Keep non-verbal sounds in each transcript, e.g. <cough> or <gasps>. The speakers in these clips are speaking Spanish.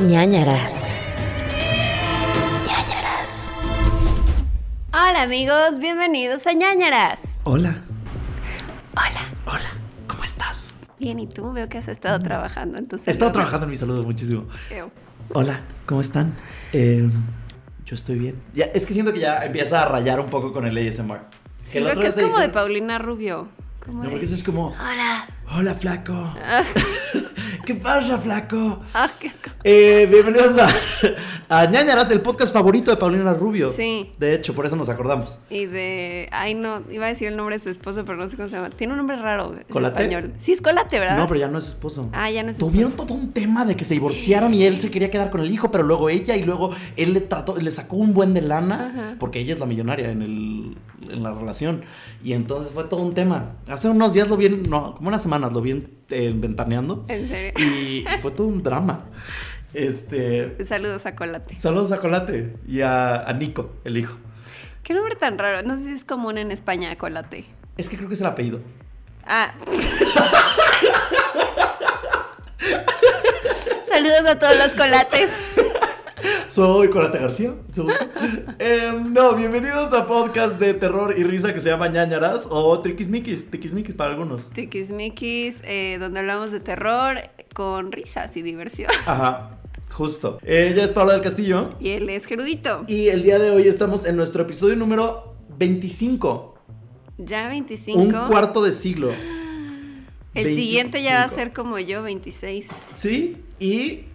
ñañaras. ñañaras. Hola amigos, bienvenidos a ñañaras. Hola. Hola. Hola. ¿Cómo estás? Bien, ¿y tú? Veo que has estado trabajando en tu He estado trabajando en mi saludo muchísimo. Ew. Hola, ¿cómo están? Eh, yo estoy bien. Ya, es que siento que ya empieza a rayar un poco con el ASMR. Que Siento otro que es como de Paulina Rubio. Como No, de... porque eso es como, Hola. Hola flaco. Ah, <laughs> ¿Qué pasa, flaco? ah, qué asco. Eh, bienvenidos a, a Ñañaras, el podcast favorito de Paulina Rubio. Sí. De hecho, por eso nos acordamos. Y de... Ay, no, iba a decir el nombre de su esposo, pero no sé cómo se llama. Tiene un nombre raro. Es ¿Colate? español. Sí, es Colate, ¿verdad? No, pero ya no es su esposo. Ah, ya no es su Tuvieron esposo. todo un tema de que se divorciaron y él se quería quedar con el hijo, pero luego ella y luego él le trató, le sacó un buen de lana Ajá. porque ella es la millonaria en el en la relación y entonces fue todo un tema. Hace unos días lo vi, no, como unas semanas lo vi en, en ventaneando En serio. y fue todo un drama. Este, Saludos a Colate. saludos a Colate y a, a Nico, el hijo. Qué nombre tan raro. No sé si es común en España, Colate. Es que creo que es el apellido. Ah. <laughs> Saludos a todos los colates. Soy Colate García. Em, no, bienvenidos a podcast de terror y risa que se llama ñañaras o triquismiquis, tiquismiquis para algunos. Tiquismiquis, eh, donde hablamos de terror con risas y diversión. Ajá, justo. Ella es Paula del Castillo Y él es Gerudito. y el día de hoy estamos en nuestro episodio número 25. Ya 25. Un cuarto de siglo. El siguiente ya va a 25. ser como yo, 26. Sí, y,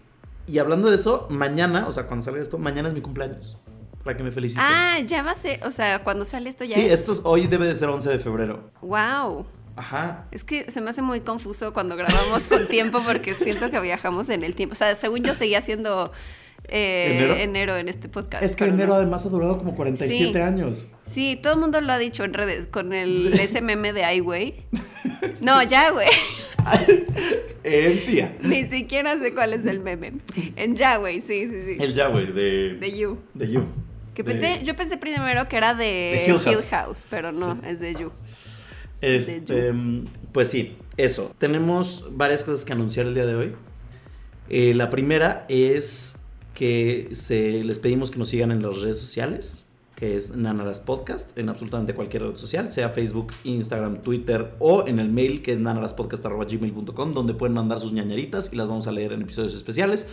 y hablando de eso, mañana, o sea, cuando salga esto, mañana es mi cumpleaños. Para que me feliciten. Ah, ya va a ser. O sea, cuando sale esto ya sí, es. esto es- hoy debe de ser 11 de febrero. Wow. Ajá. Es que se me hace muy confuso cuando grabamos con tiempo porque siento que viajamos en el tiempo. O sea, según yo seguía siendo eh, ¿Enero? enero en este podcast. Es que enero no. además ha durado como 47 Sí. años. Sí, todo el mundo lo ha dicho en redes con el ese meme de ay, güey. <laughs> No, ya, güey. Eh, tía. Ni siquiera sé cuál es el meme. En ya, güey, sí, sí, sí. El Yahweh de, De You. de You. Que De- pensé, yo pensé primero que era de, De Hill Hill, House. House. pero no, Sí. es de You. Este, pues sí, eso. Tenemos varias cosas que anunciar el día de hoy. Eh, la primera es que se, les pedimos que nos sigan en las redes sociales, que es Nanaras Podcast, en absolutamente cualquier red social, sea Facebook, Instagram, Twitter o en el mail que es nanaraspodcast.gmail.com, donde pueden mandar sus ñañaritas y las vamos a leer en episodios especiales.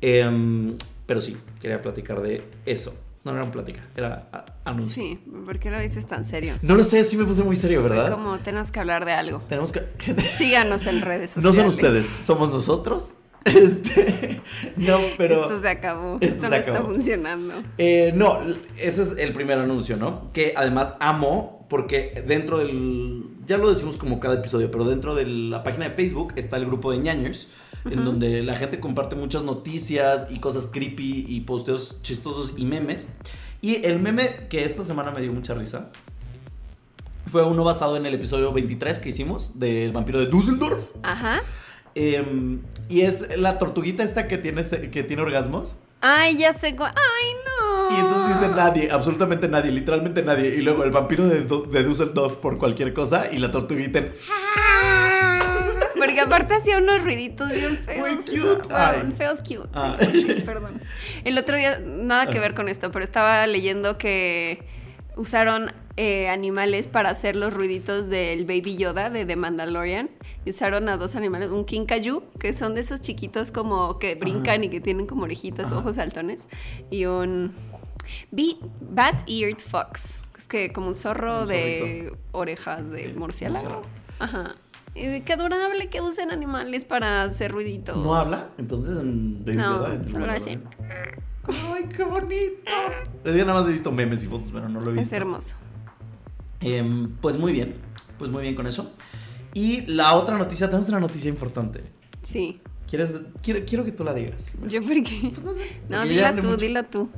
Em, pero sí, quería platicar de eso. No, no era una plática, era anuncio. Sí, ¿por qué lo dices tan serio? No lo sé, sí me puse muy serio, Fue ¿verdad? como tenemos que hablar de algo. Tenemos que... <laughs> Síganos en redes No sociales. son ustedes, somos nosotros. <laughs> Este, no, pero... Esto se acabó. Esto no acabó. está funcionando. Eh, no, ese es el primer anuncio, ¿no? Que además amo porque dentro del... Ya lo decimos como cada episodio, pero dentro de la página de Facebook está el grupo de ñaños, en donde la gente comparte muchas noticias y cosas creepy y posteos chistosos y memes. Y el meme que esta semana me dio mucha risa fue uno basado en el episodio 23 que hicimos del vampiro de Düsseldorf. Ajá. Em, y es la tortuguita esta que tiene, que tiene orgasmos. Ay, ya sé. Ay, no. Y entonces dice nadie, absolutamente nadie, literalmente nadie. Y luego el vampiro de, de Düsseldorf por cualquier cosa y la tortuguita en... <laughs> Porque aparte hacía unos ruiditos bien feos. Muy cute. Bueno, feos cute. Ah. Sí, sí, perdón. El otro día, nada que ver con esto, pero estaba leyendo que usaron eh, animales para hacer los ruiditos del Baby Yoda de The Mandalorian. Y usaron a dos animales, un kinkajou, que son de esos chiquitos como que brincan y que tienen como orejitas, Ajá. ojos saltones. Y un Bat-Eared Fox. Es que como un zorro Un de orejas de murciélago. Ajá. Y qué adorable que usen animales para hacer ruiditos. ¿No habla? Entonces No, solo hace. Ay, qué bonito. Es que nada más he visto memes y fotos, pero no lo he Es visto. hermoso. Em, pues muy bien, pues muy bien con eso. Y la otra noticia, tenemos una noticia importante. Sí. ¿Quieres, quiero, quiero que tú la digas. Yo porque. Pues no sé. No, dila tú, dila tú.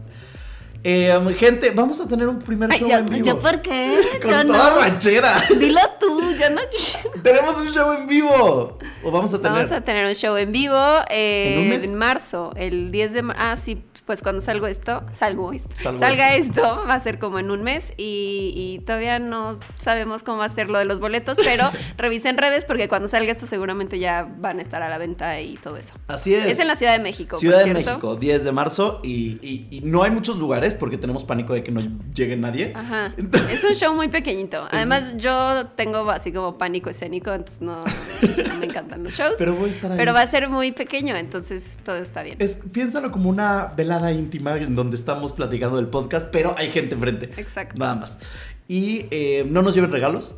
Eh, gente, vamos a tener un primer show yo, en vivo. ¿Yo por qué? <laughs> Con yo toda no. ranchera. <laughs> Dilo tú, yo no quiero. Tenemos un show en vivo. O vamos a tener. Vamos a tener un show en vivo eh, ¿En marzo, el 10 de marzo. Ah, sí, pues cuando salgo esto, salgo esto, Salgo salga esto, va a ser como en un mes y, y todavía no sabemos cómo va a ser lo de los boletos, pero <laughs> revisen redes porque cuando salga esto seguramente ya van a estar a la venta y todo eso. Así es. Es en la Ciudad de México, Ciudad por de cierto. México, 10 de marzo. Y, y- y no hay muchos lugares porque tenemos pánico de que no llegue nadie. Ajá. Entonces- Es un show muy pequeñito. Además, yo tengo así como pánico escénico, entonces no, no me encantan los shows. Pero voy a estar ahí. Pero va a ser muy pequeño, entonces todo está bien. Es, piénsalo como una velada íntima en donde estamos platicando del podcast, pero hay gente enfrente. Exacto. Nada más. Y eh, no nos lleven regalos.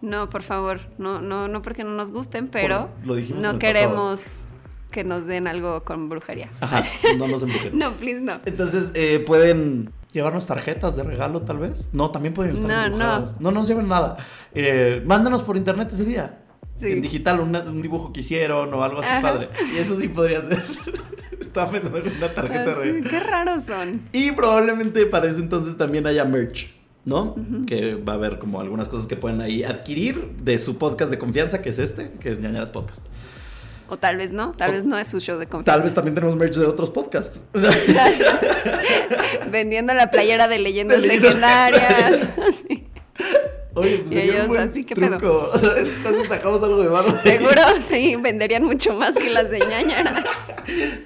No, por favor, no, no, no porque no nos gusten, pero lo dijimos no queremos que nos den algo con brujería. Ajá, <laughs> no nos embrujen. No, please, no. Entonces, eh, pueden llevarnos tarjetas de regalo, tal vez. No, también pueden estar No, embrujadas. No. nos lleven nada. Eh, mándanos por internet ese día. Sí. En digital, una- un dibujo que hicieron o algo así Ajá. padre. Y eso sí podría ser. <laughs> Estaba pensando en una tarjeta Ah, sí, regalo. qué raros son. Y probablemente para ese entonces también haya merch, ¿no? Que va a haber como algunas cosas que pueden ahí adquirir de su podcast de confianza, que es este, que es Ñañaras Podcast. O tal vez no, tal O- vez no es su show de confianza. Tal vez también tenemos merch de otros podcasts. <laughs> Vendiendo la playera de leyendas De legendarias. <laughs> Sí. oye, pues Y ellos buen así, ¿qué truco. <laughs> O sea, entonces sacamos algo de barro. Seguro, sí, venderían mucho más que las de ñañara.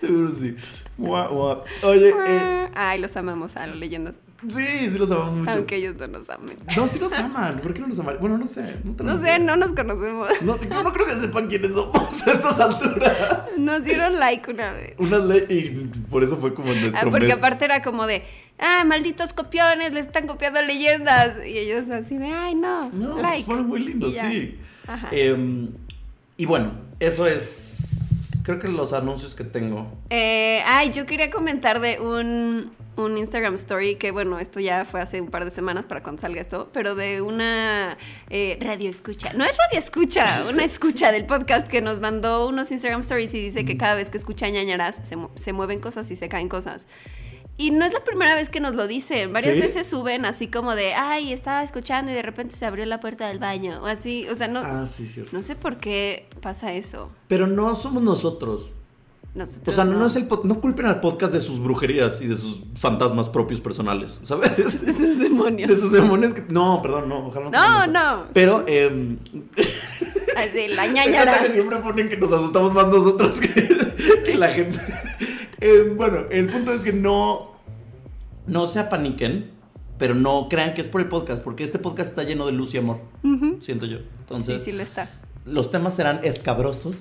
Seguro sí. Mua, mua. Oye, eh, Ay, los amamos a las leyendas. Sí, sí los amamos mucho. Aunque ellos no nos amen. No, sí los aman. ¿Por qué no los aman? Bueno, no sé. No, sé, no nos conocemos. No, no creo que sepan quiénes somos a estas alturas. Nos dieron like una vez. Una ley y por eso fue como Ah, nuestro porque mes. aparte era como de, ah, malditos copiones, le están copiando leyendas. Y ellos así de, ay, no, No, pues like. fueron muy lindos, sí. Ajá. Em, y bueno, eso es. Creo que los anuncios que tengo. Eh, ay, yo quería comentar de un, un Instagram story que, bueno, esto ya fue hace un par de semanas para cuando salga esto, pero de una eh, radio escucha. No es radio escucha, una <laughs> escucha del podcast que nos mandó unos Instagram stories y dice que cada vez que escucha ñañaras se, mu- se mueven cosas y se caen cosas. Y no es la primera vez que nos lo dicen. Varias ¿Sí? veces suben así como de, ay, estaba escuchando y de repente se abrió la puerta del baño. O así, o sea, no, Ah, sí, cierto. no sé por qué pasa eso. Pero no somos nosotros. Nosotros O sea, no, es el no culpen al podcast de sus brujerías y de sus fantasmas propios personales, ¿sabes? <laughs> Esos demonios. De sus demonios que... No, perdón, no, ojalá No, eso. no. Pero, eh, Así, la <laughs> ñañara. siempre ponen que nos asustamos más nosotros que, que la gente. <laughs> Eh, bueno, el punto es que no, no se apaniquen, pero no crean que es por el podcast, porque este podcast está lleno de luz y amor, siento yo. Sí, Entonces, sí lo está. los temas serán escabrosos,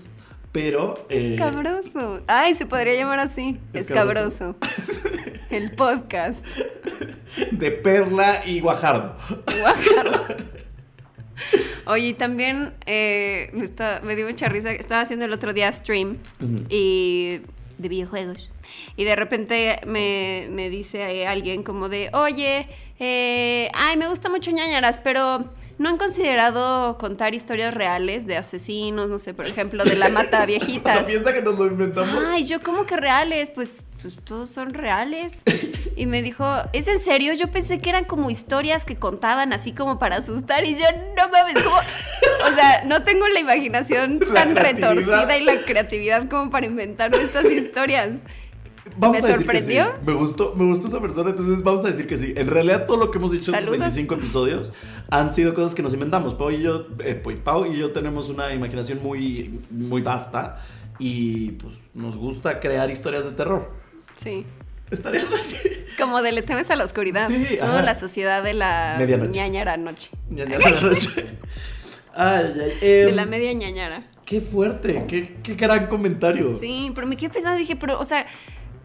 pero... eh, Escabroso. Ay, se podría llamar así. Escabroso. Escabroso. El podcast. <laughs> de Perla y Guajardo. Guácala. Oye, y también eh, me, está- me dio mucha risa. Estaba haciendo el otro día stream y de videojuegos. Y de repente me, me dice alguien como de, oye, eh, ay, me gusta mucho ñañaras, pero ¿no han considerado contar historias reales de asesinos? No sé, por ejemplo, de la mata <laughs> O sea, viejitas. piensa que nos lo inventamos. Ay, yo como que reales, pues, pues todos son reales. Y me dijo, ¿es en serio? Yo pensé que eran como historias que contaban así como para asustar. Y yo, no mames, como... O sea, no tengo la imaginación <laughs> La tan retorcida y la creatividad como para inventarme estas historias. Vamos ¿Me a decir que sí. sorprendió? Me gustó, me gustó esa persona, entonces vamos a decir que sí. En realidad todo lo que hemos dicho en estos Saludos. 25 episodios han sido cosas que nos inventamos. Pau y yo, eh, Pau y Pau y yo tenemos una imaginación muy, muy vasta y pues nos gusta crear historias de terror. Sí. Estaría <laughs> Como de le temes a la oscuridad. Sí, Somos ajá. la sociedad de la Medianoche. ñañara noche. Ya, <laughs> ya. Ay, ay, De em, la media ñañara. Qué fuerte, qué, qué gran comentario. Sí, pero me quedé pensando, dije, pero, o sea,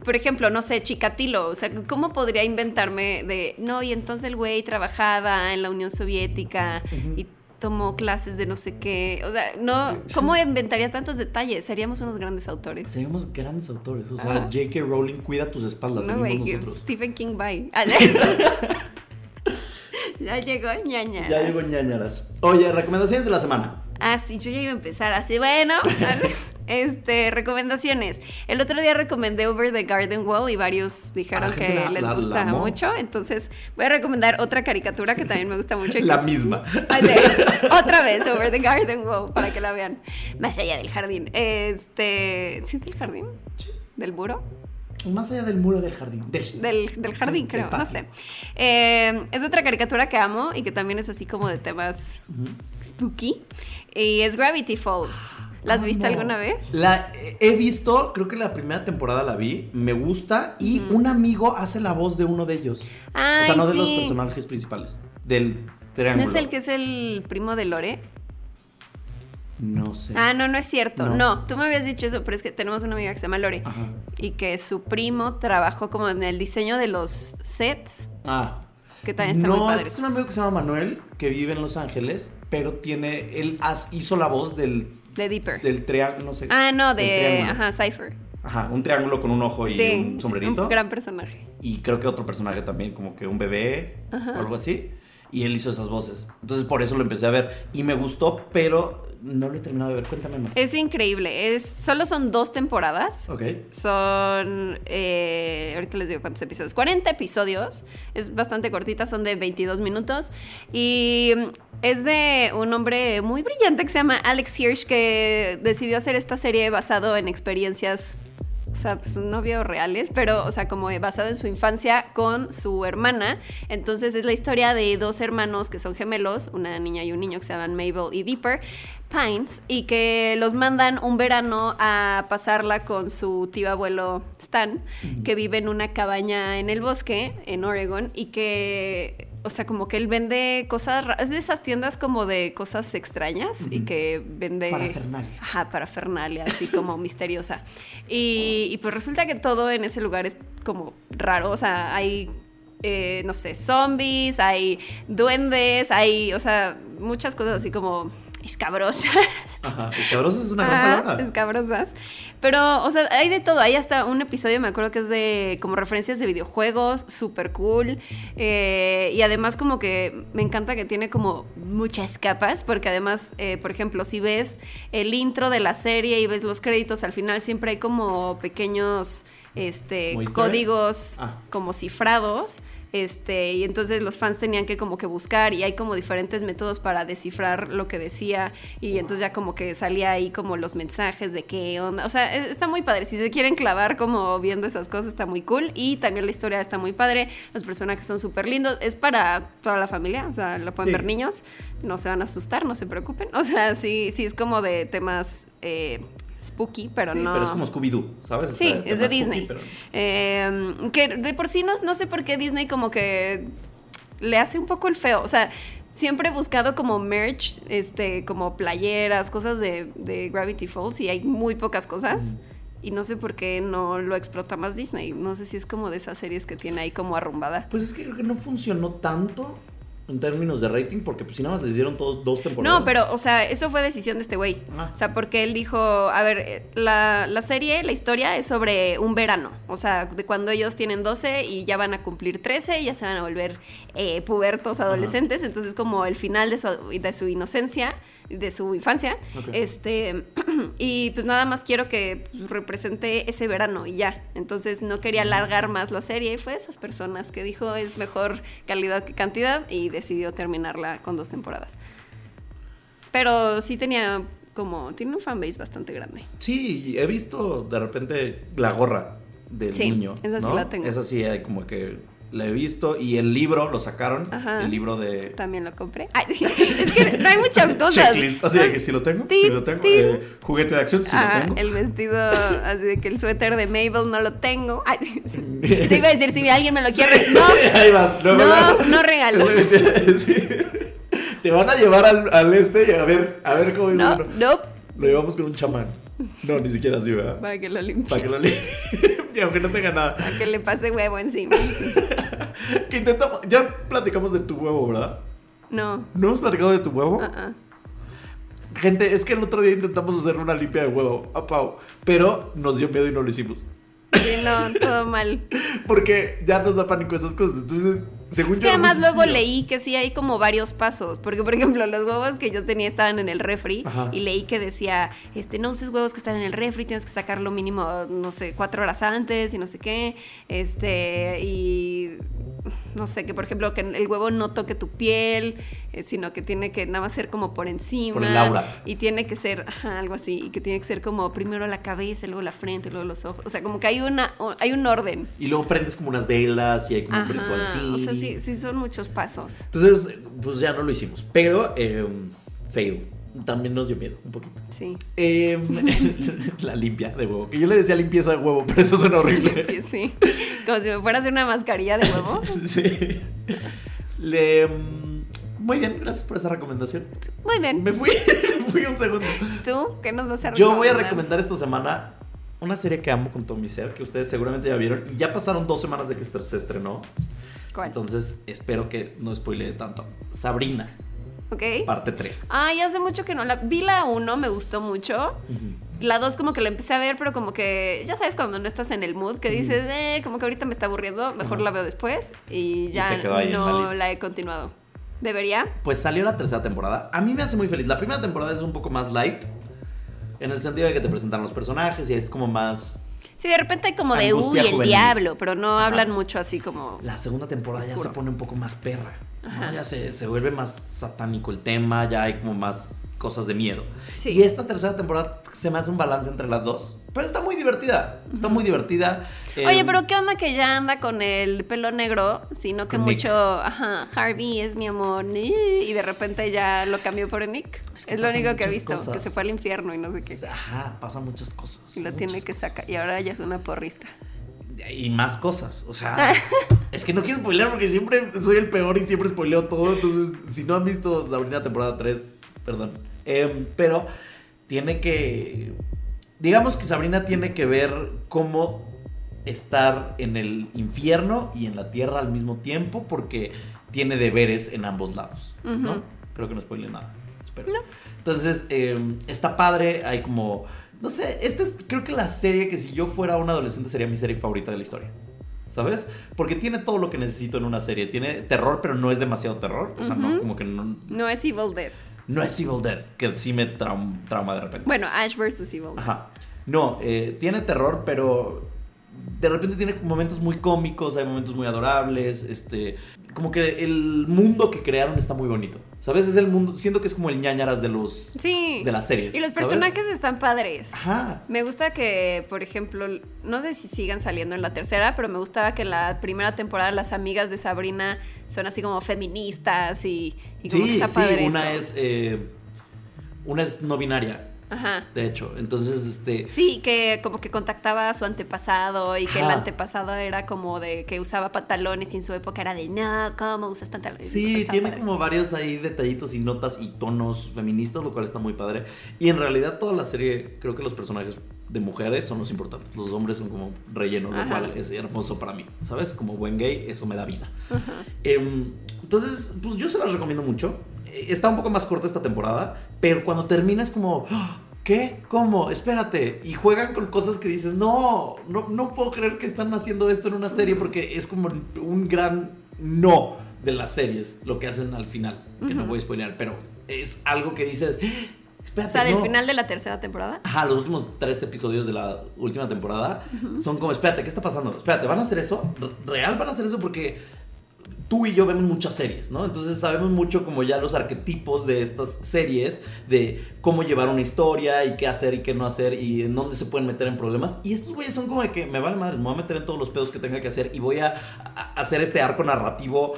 por ejemplo, no sé, Chikatilo, o sea, ¿cómo podría inventarme de, no, y entonces el güey trabajaba en la Unión Soviética y tomó clases de no sé qué, o sea, no. ¿cómo inventaría tantos detalles? Seríamos unos grandes autores. Seríamos grandes autores. O sea, Ajá. J.K. Rowling cuida tus espaldas. No, güey. Stephen King, bye. <laughs> <laughs> ya llegó ñaña. Ya llegó ñañaras. Oye, recomendaciones de la semana. Ah, sí, yo ya iba a empezar así, bueno. <laughs> Este, recomendaciones. El otro día recomendé Over the Garden Wall y varios dijeron Ah, que la- les la- la gusta amó. mucho. Entonces, voy a recomendar otra caricatura que también me gusta mucho. La es- misma. Sí. <laughs> Otra vez, Over the Garden Wall, para que la vean. Más allá del jardín. Este. ¿Sí del jardín? ¿Del muro? Más allá del muro del jardín. Del, Del, del jardín, Sí, creo, del no sé. Eh, es otra caricatura que amo y que también es así como de temas Ujú. spooky. Y es Gravity Falls. ¿La has visto Amo. alguna vez? La he visto, creo que la primera temporada la vi, me gusta y un amigo hace la voz de uno de ellos. o sea, Ay, no de los personajes principales, del ¿No triángulo. es el que es el primo de Lore? No sé. Ah, no, no es cierto. No. No. tú me habías dicho eso, pero es que tenemos una amiga que se llama Lore Ajá. y que su primo trabajó como en el diseño de los sets, Ah. Que también está no, muy padre. es un amigo que se llama Manuel, que vive en Los Ángeles, pero tiene, él hizo la voz del, De Deeper. del triángulo, no sé. ah, no, de. Ajá, Cypher. Ajá, un triángulo con un ojo y Sí, un sombrerito. Un gran personaje. Y creo que otro personaje también, como que un bebé Ajá. o algo así. Y él hizo esas voces. Entonces por eso lo empecé a ver. Y me gustó, pero no lo he terminado de ver. Cuéntame más. Es increíble. Es, solo son dos temporadas. Ok. Son, eh, ahorita les digo cuántos episodios, 40 episodios, es bastante cortita, son de 22 minutos y es de un hombre muy brillante que se llama Alex Hirsch que decidió hacer esta serie basado en experiencias, o sea, pues no vio reales, pero, o sea, como basado en su infancia con su hermana. Entonces es la historia de dos hermanos que son gemelos, una niña y un niño que se llaman Mabel y Deeper. Pines y que los mandan un verano a pasarla con su tío abuelo Stan, que vive en una cabaña en el bosque, en Oregon, y que, o sea, como que él vende cosas, es de esas tiendas como de cosas extrañas y que vende... Parafernalia. Ajá, parafernalia, así como <laughs> misteriosa. Y, y pues resulta que todo en ese lugar es como raro, o sea, hay... eh, no sé, zombies, hay duendes, hay, o sea, muchas cosas así como escabrosas. Ajá. Escabrosa es una gran Ajá, palabra. escabrosas. Pero, o sea, hay de todo. Hay hasta un episodio, me acuerdo que es de como referencias de videojuegos, súper cool. Eh, y además como que me encanta que tiene como muchas capas, porque además, eh, por ejemplo, si ves el intro de la serie y ves los créditos, al final siempre hay como pequeños este, códigos Ah. como cifrados. Este, y entonces los fans tenían que como que buscar y hay como diferentes métodos para descifrar lo que decía y entonces ya como que salía ahí como los mensajes de qué onda, o sea, es- está muy padre, si se quieren clavar como viendo esas cosas está muy cool y también la historia está muy padre, los personajes son súper lindos, es para toda la familia, o sea, lo pueden Sí. ver niños, no se van a asustar, no se preocupen, <laughs> o sea, sí, sí es como de temas eh, spooky, pero Sí, no... Pero es como Scooby-Doo, ¿sabes? Sí, es de spooky, Disney. pero- Eh, que de por sí no, no sé por qué Disney como que le hace un poco el feo. O sea, siempre he buscado como merch, este, como playeras, cosas de, de Gravity Falls y hay muy pocas cosas. Y no sé por qué no lo explota más Disney. No sé si es como de esas series que tiene ahí como arrumbada. Pues es que creo que no funcionó tanto en términos de rating porque pues si nada más les dieron todos dos temporadas. No, pero, o sea, eso fue decisión de este güey. Ah. O sea, porque él dijo, a ver, eh, la, la serie, la historia es sobre un verano. O sea, de cuando ellos tienen 12 y ya van a cumplir 13 y ya se van a volver eh, pubertos, adolescentes. Entonces, como el final de su, de su inocencia, de su infancia. Ok. Este, <clears throat> y pues nada más quiero que pues, represente ese verano y ya. Entonces, no quería alargar más la serie y fue de esas personas que dijo es mejor calidad que cantidad y decidió terminarla con dos temporadas. Pero sí tenía como, tiene un fanbase bastante grande. Sí, he visto de repente la gorra del Sí, niño. esa sí ¿no? la tengo. Esa sí, hay como que la he visto. Y el libro lo sacaron. Ajá. El libro de. También lo compré. Ay, <laughs> es que no hay muchas <laughs> cosas. Checklist, así de que si lo tengo, si lo tengo. eh, juguete de acción, si Ah, lo tengo. el vestido, así de que el suéter de Mabel no lo tengo. Ay, <laughs> sí. Te iba a decir, si alguien me lo quiere. No, Ahí vas. no, no regalos. Sí. Te van a llevar al, al este y a ver, a ver cómo es No, no, Lo llevamos con un chamán. No, ni siquiera así, ¿verdad? para que lo limpie. Para que lo limpie. <laughs> y aunque no tenga nada. Para que le pase huevo encima. sí. <laughs> Que intentamos. Ya platicamos de tu huevo, ¿verdad? No. ¿No hemos platicado de tu huevo? ah. Gente, es que el otro día intentamos hacer una limpia de huevo a Pau, pero nos dio miedo y no lo hicimos. Sí, no, todo <laughs> mal. Porque ya nos da pánico esas cosas. Entonces, Según es que además luego leí que sí hay como varios pasos. Porque, por ejemplo, los huevos que yo tenía estaban en el refri. Y leí que decía, este, no uses huevos que están en el refri, tienes que sacarlo mínimo, no sé, cuatro horas antes y no sé qué. Este, y no sé, que por ejemplo, que el huevo no toque tu piel, eh, sino que tiene que nada más ser como por encima. Por el aura. Y tiene que ser, algo así, y que tiene que ser como primero la cabeza, luego la frente, luego los ojos. O sea, como que hay una hay un orden. Y luego prendes como unas velas y hay como un brinco así. O sea, sí, sí son muchos pasos. Entonces, pues ya no lo hicimos. Pero, eh, fail también nos dio miedo un poquito. Sí. Em, <laughs> la limpia de huevo. Que yo le decía limpieza de huevo, pero eso suena <laughs> horrible. sí. Como si me fuera a hacer una mascarilla de huevo. <laughs> sí. Le, em, muy bien, gracias por esa recomendación. Muy bien. Me fui, me fui un segundo. ¿Tú? ¿Qué nos vas a recomendar? Yo voy a recomendar esta semana una serie que amo con todo mi ser, que ustedes seguramente ya vieron. Y ya pasaron dos semanas de que se estrenó. ¿Cuál? Entonces espero que no spoilee tanto. Sabrina. Ok. Parte 3. Ay, hace mucho que no la. Vi la 1, me gustó mucho. La 2 como que la empecé a ver, pero como que, ya sabes, cuando no estás en el mood, que dices, eh, como que ahorita me está aburriendo, mejor la veo después. Y ya no la, he continuado. ¿Debería? Pues salió la tercera temporada. A mí me hace muy feliz. La primera temporada es un poco más light. En el sentido de que te presentan los personajes y es como más... Sí, de repente hay como de uy, el diablo, pero no hablan mucho así como. La segunda temporada ya se pone un poco más perra. Ya se, se, vuelve más satánico el tema, ya hay como más cosas de miedo. Y esta tercera temporada se me hace un balance entre las dos. Pero está muy divertida. Está muy divertida. Oye, em, pero ¿qué onda que ya anda con el pelo negro? Sino que mucho, ajá, Harvey es mi amor. Y de repente ya lo cambió por Nick. Es, lo único que he visto, que se fue al infierno y no sé qué. Ajá, pasan muchas cosas. Y lo tiene que sacar. Y ahora ya es una porrista y más cosas. O sea, <laughs> es que no quiero spoilear porque siempre soy el peor y siempre spoileo todo. Entonces, si no han visto Sabrina temporada 3, perdón. Em, pero tiene que. Digamos que Sabrina tiene que ver cómo estar en el infierno y en la tierra al mismo tiempo porque tiene deberes en ambos lados. ¿No? Creo que no spoile nada. Espero. Entonces, em, está padre. Hay como no sé, esta es creo que la serie que si yo fuera un adolescente sería mi serie favorita de la historia. ¿Sabes? Porque tiene todo lo que necesito en una serie. Tiene terror, pero no es demasiado terror. O sea, no, como que no. No es Evil Dead. No es Evil Dead, que sí me trauma de repente. Bueno, Ash vs. Evil Dead. Ajá. No, eh, tiene terror, pero de repente tiene momentos muy cómicos, hay momentos muy adorables, este, como que el mundo que crearon está muy bonito. ¿Sabes? Es el mundo, siento que es como el ñañaras de los sí. de las series. Y los personajes están padres. Ajá. Me gusta que, por ejemplo, no sé si sigan saliendo en la tercera, pero me gustaba que en la primera temporada las amigas de Sabrina son así como feministas y, como que está sí, una es eh, una es no binaria Ajá. De hecho, entonces, este... Sí, que como que contactaba a su antepasado y que el antepasado era como de que usaba pantalones y en su época era de, no, ¿cómo usas pantalones? Sí, tiene como varios ahí detallitos y notas y tonos feministas, lo cual está muy padre. Y en realidad toda la serie, creo que los personajes de mujeres son los importantes. Los hombres son como relleno, lo cual es hermoso para mí, ¿sabes? Como buen gay, eso me da vida. Em, entonces, pues yo se las recomiendo mucho. Está un poco más corta esta temporada, pero cuando termina es como, ¡Ah! ¿qué? ¿Cómo? Espérate. Y juegan con cosas que dices, no, no, no puedo creer que están haciendo esto en una serie porque es como un gran no de las series, lo que hacen al final, que no voy a spoilear, pero es algo que dices, Espérate, o sea, del final de la tercera temporada. Ajá, los últimos tres episodios de la última temporada son como, espérate, ¿qué está pasando? Espérate, ¿van a hacer eso? ¿Real van a hacer eso? Porque tú y yo vemos muchas series, ¿no? Entonces sabemos mucho como ya los arquetipos de estas series, de cómo llevar una historia y qué hacer y qué no hacer y en dónde se pueden meter en problemas. Y estos güeyes son como de que me vale madre, me voy a meter en todos los pedos que tenga que hacer y voy a, hacer este arco narrativo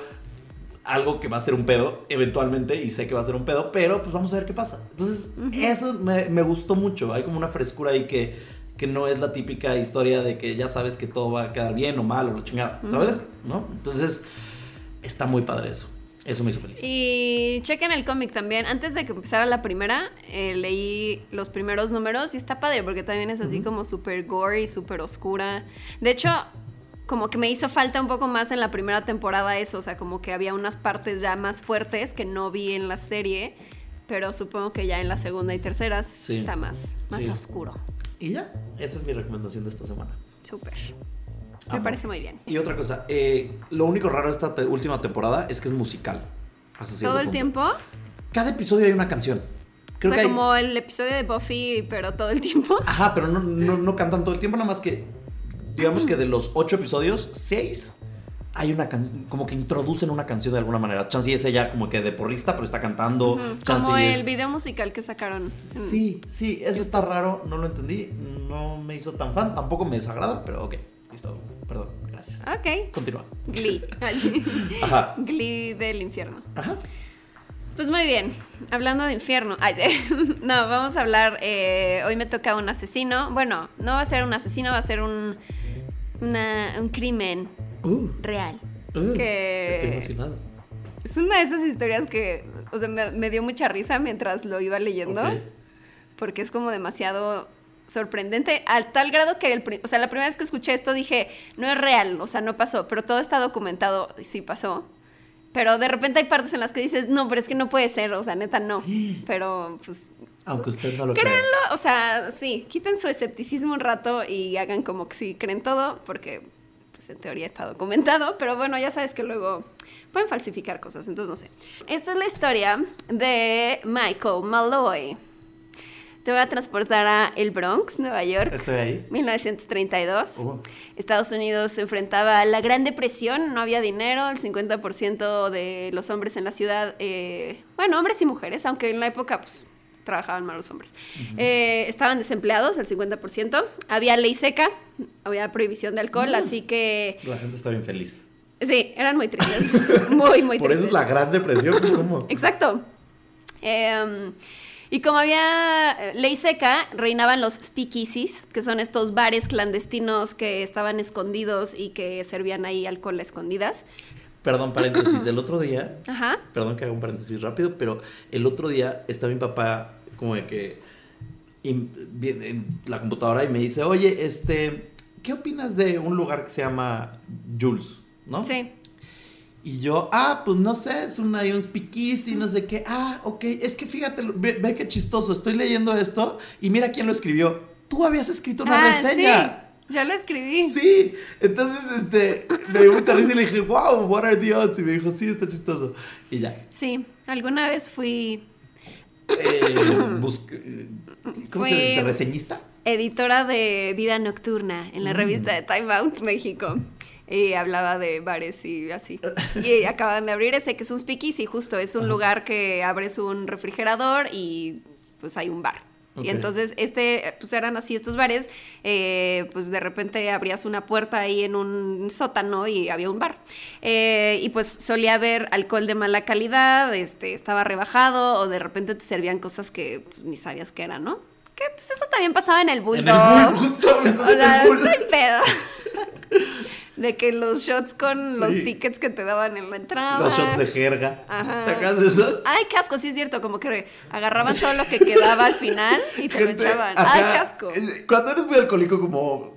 algo que va a ser un pedo eventualmente y sé que va a ser un pedo, pero pues vamos a ver qué pasa. Entonces, eso me, me, gustó mucho. Hay como una frescura ahí que, que no es la típica historia de que ya sabes que todo va a quedar bien o mal o lo chingada, ¿sabes? ¿No? Entonces, está muy padre eso. Eso me hizo feliz. Y chequen el cómic también. Antes de que empezara la primera, eh, leí los primeros números y está padre porque también es así como súper gory, súper oscura. De hecho, como que me hizo falta un poco más en la primera temporada eso, o sea, como que había unas partes ya más fuertes que no vi en la serie, pero supongo que ya en la segunda y tercera está más, más oscuro. Y ya, esa es mi recomendación de esta semana. Súper. Me parece muy bien. Y otra cosa, eh, lo único raro de esta te- última temporada es que es musical. hasta ¿Todo el punto. tiempo? Cada episodio hay una canción. Creo o que sea, hay- como el episodio de Buffy, pero todo el tiempo. Ajá, pero no, no, no cantan todo el tiempo, nada más que. Digamos que de los ocho episodios, seis hay una canción. Como que introducen una canción de alguna manera. Chansey es ella como que de porrista, pero está cantando. Chansey Como el video musical que sacaron. Sí, sí, eso está raro, no lo entendí. No me hizo tan fan, tampoco me desagrada, pero ok, listo. Perdón, gracias. Ok. Continúa. Glee. <laughs> Así. Ajá. Glee del infierno. Ajá. Pues muy bien, hablando de infierno. Ay, <laughs> no, vamos a hablar. eh, hoy me toca un asesino. Bueno, no va a ser un asesino, va a ser un, una- un crimen Uh, real. uh, Que- Estoy emocionado. Es una de esas historias que, o sea, me, me dio mucha risa mientras lo iba leyendo, porque es como demasiado sorprendente, al tal grado que, el, pri- o sea, la primera vez que escuché esto dije, no es real, o sea, no pasó, pero todo está documentado, y sí pasó. Pero de repente hay partes en las que dices, no, pero es que no puede ser, o sea, neta no. <gasps> Pero, pues, Aunque usted no lo crea. créanlo, o sea, sí, quiten su escepticismo un rato y hagan como que sí creen todo, porque pues en teoría está documentado, pero bueno, ya sabes que luego pueden falsificar cosas, entonces no sé. Esta es la historia de Michael Malloy. Te voy a transportar a el Bronx, Nueva York, Estoy ahí. 1932. Uh, Estados Unidos se enfrentaba a la Gran Depresión, no había dinero, el 50% de los hombres en la ciudad, eh, bueno, hombres y mujeres, aunque en la época pues, trabajaban más los hombres, eh, estaban desempleados, el 50%, había ley seca, había prohibición de alcohol, así que la gente está bien feliz. sí, eran muy tristes, <laughs> muy, muy Por eso es tristes. la gran depresión. pues, ¿cómo? Exacto. Em, y como había eh, ley seca, reinaban los speakeasies, que son estos bares clandestinos que estaban escondidos y que servían ahí alcohol a escondidas. Perdón, paréntesis. El otro día, <clears throat> Ajá. perdón que haga un paréntesis rápido, pero el otro día estaba mi papá como de que in- bien- en la computadora y me dice, oye, este, ¿qué opinas de un lugar que se llama Jules? ¿No? Sí. Y yo, ah, pues no sé, es un, hay un speakeasy, no sé qué. Ah, ok, es que fíjate, ve, ve qué chistoso, estoy leyendo esto y mira quién lo escribió. Tú habías escrito una Ah, reseña. sí. Yo lo escribí. Sí, entonces este, me dio mucha risa y le dije, wow, what are the odds? Y me dijo, sí, está chistoso. Y ya. Sí. Alguna vez fui Eh, ¿Cómo se dice? ¿Reseñista? editora de Vida Nocturna en la Mm. revista de Time Out México. Y hablaba de bares y así. <laughs> Y acaban de abrir ese que es un speakeasy, justo. Es un Ajá. lugar que abres un refrigerador y pues hay un bar. Y entonces, este, pues eran así estos bares, eh, pues de repente abrías una puerta ahí en un sótano y había un bar. Eh, y pues solía haber alcohol de mala calidad, este, estaba rebajado o de repente te servían cosas que pues, ni sabías que eran, ¿no? Que pues eso también pasaba en el En Bulldog. <laughs> el O en sea, el no hay pedo. <laughs> De que los shots con los tickets que te daban en la entrada. Los shots de jerga. Ajá. ¿Te acuerdas de esos? Ay, qué asco, sí es cierto, como que agarraban todo lo que quedaba al final y te lo echaban. ajá, Ay, qué asco. eh, Cuando eres muy alcohólico como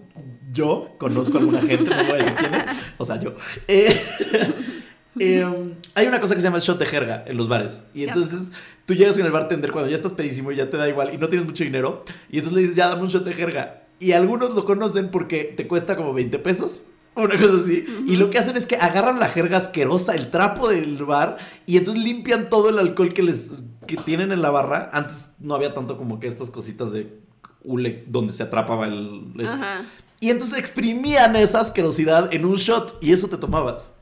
yo, conozco a alguna gente, no voy a decir quién es, o sea, yo. eh, <laughs> eh, hay una cosa que se llama el shot de jerga en los bares. Y entonces tú llegas con el bartender cuando ya estás pedísimo y ya te da igual y no tienes mucho dinero. Y entonces le dices, ya dame un shot de jerga. Y algunos lo conocen porque te cuesta como 20 pesos. Una cosa así. Y lo que hacen es que agarran la jerga asquerosa, el trapo del bar, y entonces limpian todo el alcohol que les que tienen en la barra. Antes no había tanto como que estas cositas de hule donde se atrapaba el. este. Ajá. Y entonces exprimían esa asquerosidad en un shot y eso te tomabas.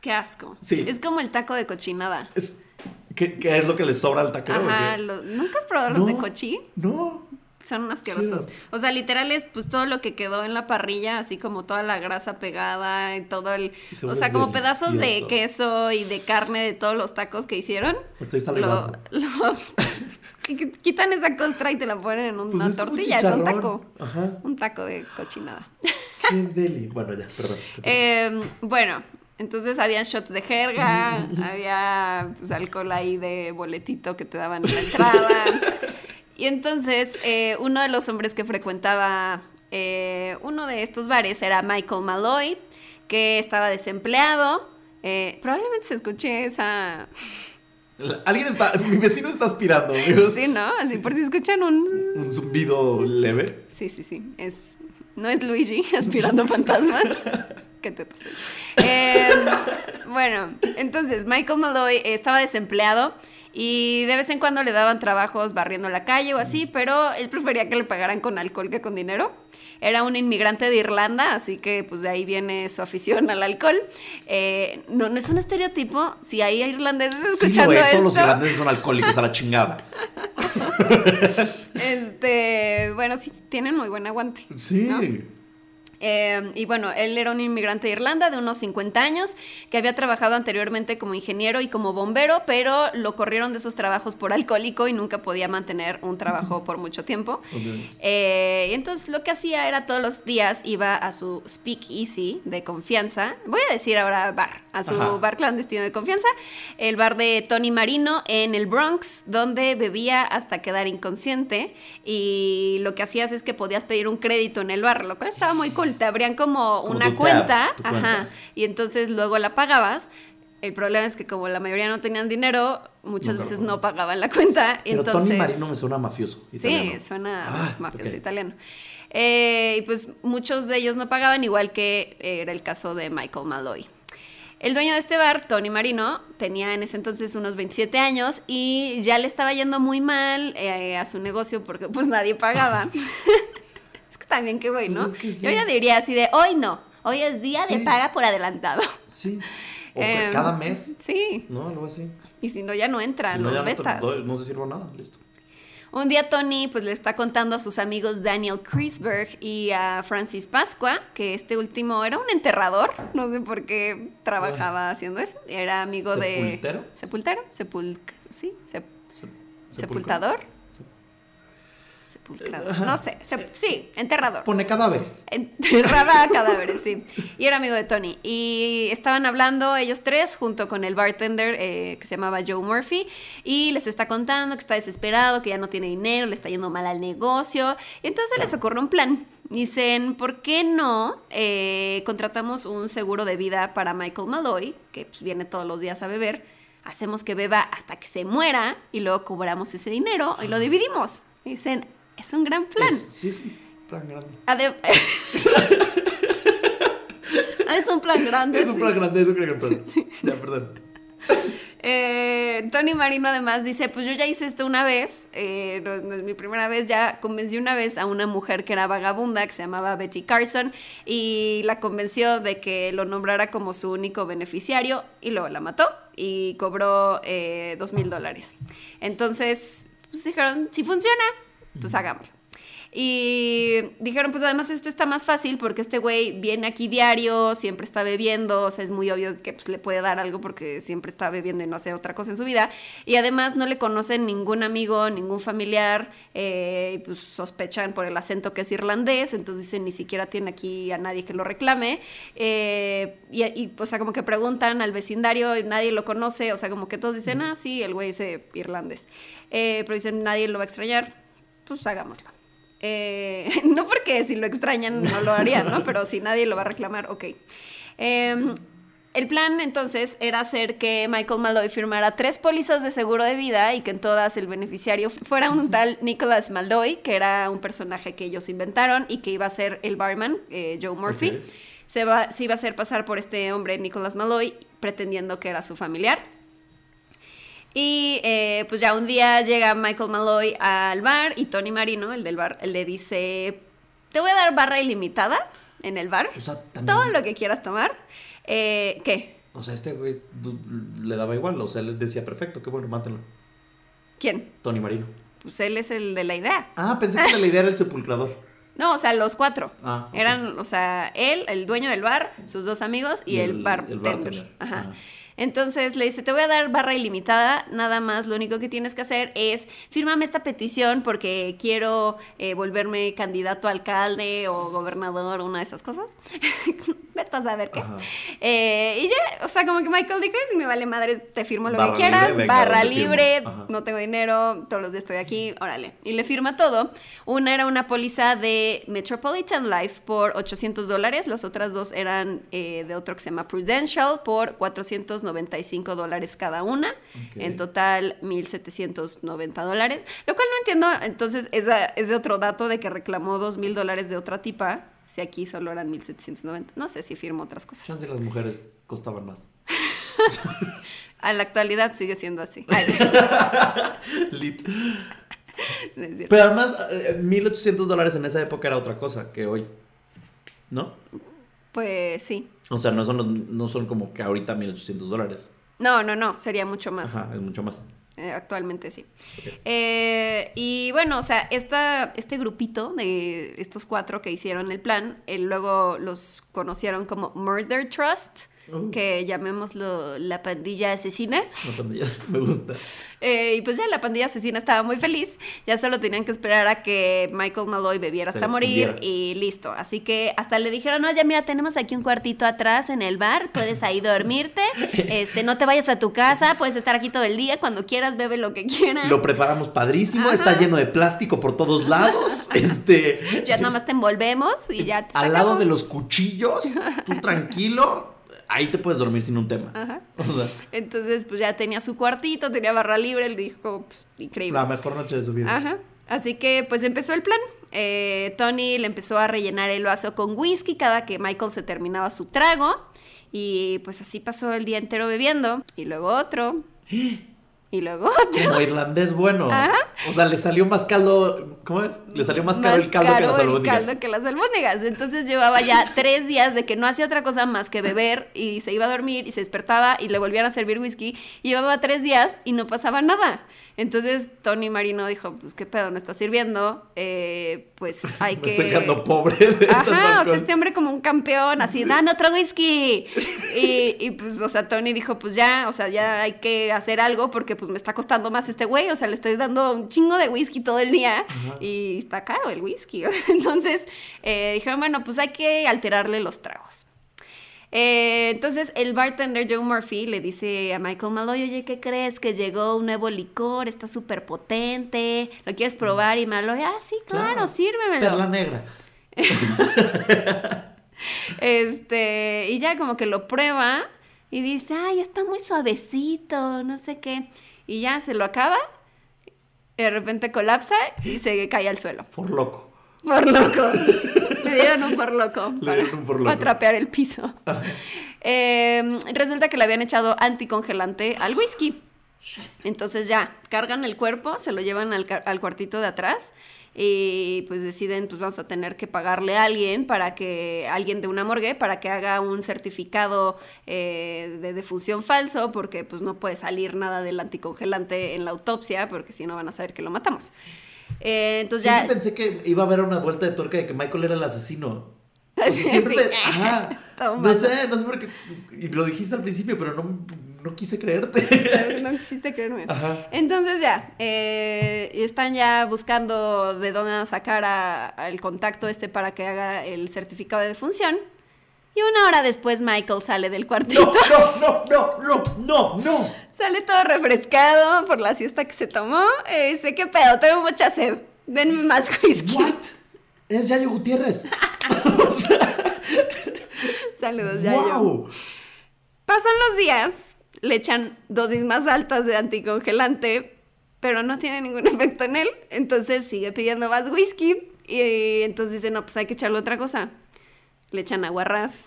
Qué asco. Sí. Es como el taco de cochinada. Es- ¿Qué, qué es lo que les sobra al taquero? Ajá. Lo- ¿Nunca has probado los de cochi? No. Son asquerosos. O sea, literal es pues todo lo que quedó en la parrilla, así como toda la grasa pegada y todo el... O sea, como pedazos de queso y de carne de todos los tacos que hicieron. Estoy Lo, <laughs> quitan esa costra y te la ponen en Pues una es como tortilla. Es un taco. Ajá. Un taco de cochinada. Qué deli. Bueno, ya, perdón. Eh, bueno, entonces habían shots de jerga, <laughs> había pues, alcohol ahí de boletito que te daban en la entrada. <laughs> Y entonces eh, uno de los hombres que frecuentaba eh, uno de estos bares era Michael Malloy, que estaba desempleado. Eh, probablemente se escuche esa... Alguien está. Mi vecino está aspirando, amigos. Sí, ¿no? Así por si escuchan un... Un zumbido leve. Sí, sí, sí. Es No es Luigi <laughs> aspirando fantasmas. <laughs> ¿Qué te? Em, bueno, entonces Michael Malloy estaba desempleado y de vez en cuando le daban trabajos barriendo la calle o así, pero él prefería que le pagaran con alcohol que con dinero. Era un inmigrante de Irlanda, así que pues de ahí viene su afición al alcohol. Eh, no, no es un estereotipo. Si hay irlandeses escuchando sí, esto... todos los irlandeses son alcohólicos a la chingada. <laughs> este, bueno, sí tienen muy buen aguante. Sí. Eh, y bueno, él era un inmigrante de Irlanda de unos 50 años que había trabajado anteriormente como ingeniero y como bombero, pero lo corrieron de esos trabajos por alcohólico y nunca podía mantener un trabajo por mucho tiempo. Eh, y entonces lo que hacía era todos los días iba a su speak easy de confianza, voy a decir ahora bar, a su bar clandestino de confianza, el bar de Tony Marino en el Bronx, donde bebía hasta quedar inconsciente y lo que hacías es que podías pedir un crédito en el bar, lo cual estaba muy cool te abrían como, una cuenta, ajá, y entonces luego la pagabas. El problema es que como la mayoría no tenían dinero, muchas veces no pagaban la cuenta. Pero entonces, Tony Marino me suena mafioso. Italiano. Sí, suena ah, mafioso italiano. Eh, y pues muchos de ellos no pagaban, igual que era el caso de Michael Malloy. El dueño de este bar, Tony Marino, tenía en ese entonces unos 27 años y ya le estaba yendo muy mal eh, a su negocio porque pues nadie pagaba. <laughs> también qué güey, ¿no? Pues Yo ya diría así de, hoy no, hoy es día de paga por adelantado. Sí. <laughs> O em, cada mes. Sí. ¿No? Algo así. Y si no, ya no entran no, los betas. No, no te sirvo nada, listo. Un día Tony pues le está contando a sus amigos Daniel Krisberg y a Francis Pascua que este último era un enterrador, no sé por qué trabajaba haciendo eso, era amigo de... ¿Sepultero? Sepul... Sí, sepultador. Sepulcrador. No sé. sí, enterrador. Pone cadáveres. Enterraba cadáveres, sí. Y era amigo de Tony. Y estaban hablando ellos tres junto con el bartender eh, que se llamaba Joe Murphy. Y les está contando que está desesperado, que ya no tiene dinero, le está yendo mal al negocio. Y entonces les ocurre un plan. Dicen, ¿por qué no eh, contratamos un seguro de vida para Michael Malloy, que pues, viene todos los días a beber? Hacemos que beba hasta que se muera y luego cobramos ese dinero y lo dividimos. Dicen, es un gran plan. sí, <laughs> es un plan grande. es un plan grande. Es un plan grande, es un gran plan. Ya, perdón. Eh, Tony Marino además dice, pues yo ya hice esto una vez, eh, no, es mi primera vez, ya convencí una vez a una mujer que era vagabunda, que se llamaba Betty Carson, y la convenció de que lo nombrara como su único beneficiario, y luego la mató y cobró eh, dos mil dólares. Entonces, pues dijeron, si funciona, pues hagámoslo. Y dijeron, pues además esto está más fácil porque este güey viene aquí diario, siempre está bebiendo, o sea, es muy obvio que pues, le puede dar algo porque siempre está bebiendo y no hace otra cosa en su vida. Y además no le conocen ningún amigo, ningún familiar, eh, y pues sospechan por el acento que es irlandés, entonces dicen, ni siquiera tiene aquí a nadie que lo reclame. Eh, y, y, o sea, como que preguntan al vecindario y nadie lo conoce, o sea, como que todos dicen, ah, sí, el güey es irlandés. Eh, pero dicen, nadie lo va a extrañar, pues hagámoslo. Eh, <laughs> no porque si lo extrañan no lo harían, ¿no? Pero si nadie lo va a reclamar, ok. Em, el plan entonces era hacer que Michael Malloy firmara tres pólizas de seguro de vida y que en todas el beneficiario fuera un tal Nicholas Malloy, que era un personaje que ellos inventaron y que iba a ser el barman, eh, Joe Murphy. Se, va, se iba a hacer pasar por este hombre, Nicholas Malloy, pretendiendo que era su familiar. Y eh, pues ya un día llega Michael Malloy al bar y Tony Marino, el del bar, le dice, te voy a dar barra ilimitada en el bar. Todo lo que quieras tomar. Eh, ¿Qué? O sea, este güey le daba igual, o sea, le decía, perfecto, qué bueno, mátenlo. ¿Quién? Tony Marino. Pues él es el de la idea. Ah, pensé que la idea era el sepulcrador. <laughs> No, o sea, los cuatro. Ah, Eran, o sea, él, el dueño del bar, sus dos amigos y, el, bar. El bartender. Ajá. Entonces le dice, te voy a dar barra ilimitada, nada más, lo único que tienes que hacer es fírmame esta petición porque quiero eh, volverme candidato a alcalde o gobernador, una de esas cosas. <laughs> Vete a saber qué. Eh, y ya, o sea, como que Michael dijo, si me vale madre, te firmo lo que quieras, barra libre, no tengo dinero, todos los días estoy aquí, órale. Y le firma todo. Una era una póliza de Metropolitan Life por 800 dólares, las otras dos eran eh, de otro que se llama Prudential por 495 dólares cada una. En total, 1.790 dólares. Lo cual no entiendo, entonces, es, es de otro dato de que reclamó 2.000 dólares de otra tipa Si aquí solo eran 1790. No sé si firmó otras cosas. Chance las mujeres costaban más. <laughs> A la actualidad sigue siendo así. <laughs> <laughs> Lit. Pero además, 1800 dólares en esa época era otra cosa que hoy. ¿No? Pues sí. O sea, no son, no son como que ahorita 1800 dólares. No, no, no, sería mucho más. Ajá, es mucho más. Eh, actualmente sí. Eh, y bueno, o sea, esta, este grupito de estos cuatro que hicieron el plan, eh, luego los conocieron como Murder Trust Uh. que llamémoslo la pandilla asesina. La pandilla, me gusta. Eh, y pues ya la pandilla asesina estaba muy feliz, ya solo tenían que esperar a que Michael Malloy bebiera hasta morir y listo. Así que hasta le dijeron, no, ya mira, tenemos aquí un cuartito atrás en el bar, puedes ahí dormirte, <laughs> este, no te vayas a tu casa, puedes estar aquí todo el día, cuando quieras bebe lo que quieras. Lo preparamos padrísimo, está lleno de plástico por todos lados, <laughs> este... Ya nada más te envolvemos y ya Al lado de los cuchillos, tú tranquilo ahí te puedes dormir sin un tema. Ajá. <laughs> Entonces, pues ya tenía su cuartito, tenía barra libre, él dijo, pues, increíble. La mejor noche de su vida. Ajá. Así que, pues empezó el plan. Eh, Tony le empezó a rellenar el vaso con whisky cada que Michael se terminaba su trago. Y pues así pasó el día entero bebiendo. Y luego otro. <gasps> Y luego Como irlandés bueno. O sea, le salió más caldo. ¿Cómo es? Le salió más caro el caldo que las albóndigas. El caldo que las albóndigas. Entonces llevaba ya <laughs> tres días de que no hacía otra cosa más que beber y se iba a dormir y se despertaba y le volvían a servir whisky. Llevaba tres días y no pasaba nada. Entonces Tony Marino dijo, pues qué pedo, no está sirviendo, eh, pues <laughs> hay que... estoy quedando pobre. Ajá, o sea, este hombre como un campeón, así, dame otro whisky. <laughs> Y, y, pues, o sea, Tony dijo, pues ya, o sea, ya hay que hacer algo porque pues me está costando más este güey, o sea, le estoy dando un chingo de whisky todo el día y está caro el whisky. <laughs> Entonces eh, dijeron, bueno, pues hay que alterarle los tragos. Eh, entonces el bartender Joe Murphy le dice a Michael Malloy, oye, ¿qué crees? Que llegó un nuevo licor, está súper potente, ¿lo quieres probar? Y Malloy, ah, sí, claro, claro. sírvemelo. Perla negra. <laughs> <laughs> este, y ya como que lo prueba y dice, ay, está muy suavecito, no sé qué. Y ya se lo acaba, de repente colapsa y se cae al suelo. Por loco. Por loco. Le dieron un por loco. Le dieron un por loco. Para trapear el piso. Eh, resulta que le habían echado anticongelante al whisky. Entonces ya, cargan el cuerpo, se lo llevan al, al, cuartito de atrás y pues deciden, pues vamos a tener que pagarle a alguien para que, alguien de una morgue, para que haga un certificado eh, de defunción falso, porque pues no puede salir nada del anticongelante en la autopsia, porque si no van a saber que lo matamos. Eh, entonces ya... pensé que iba a haber una vuelta de tuerca de que Michael era el asesino. <laughs> siempre, ajá, <laughs> no sé, no sé por qué, y lo dijiste al principio, pero no, no quise creerte. <laughs> No, quisiste creerme. Ajá. Entonces ya, eh, están ya buscando de dónde sacar al contacto este para que haga el certificado de defunción. Y una hora después Michael sale del cuartito. No, no, no, no, no, no. Sale todo refrescado por la siesta que se tomó. Eh, sé qué pedo, tengo mucha sed. Denme más whisky. ¿What? Es Yayo Gutiérrez. <laughs> <laughs> Saludos, Yayo. Wow. Pasan los días, le echan dosis más altas de anticongelante, pero no tiene ningún <laughs> efecto en él. Entonces sigue pidiendo más whisky. Y entonces dice, no, pues hay que echarle otra cosa le echan aguarrás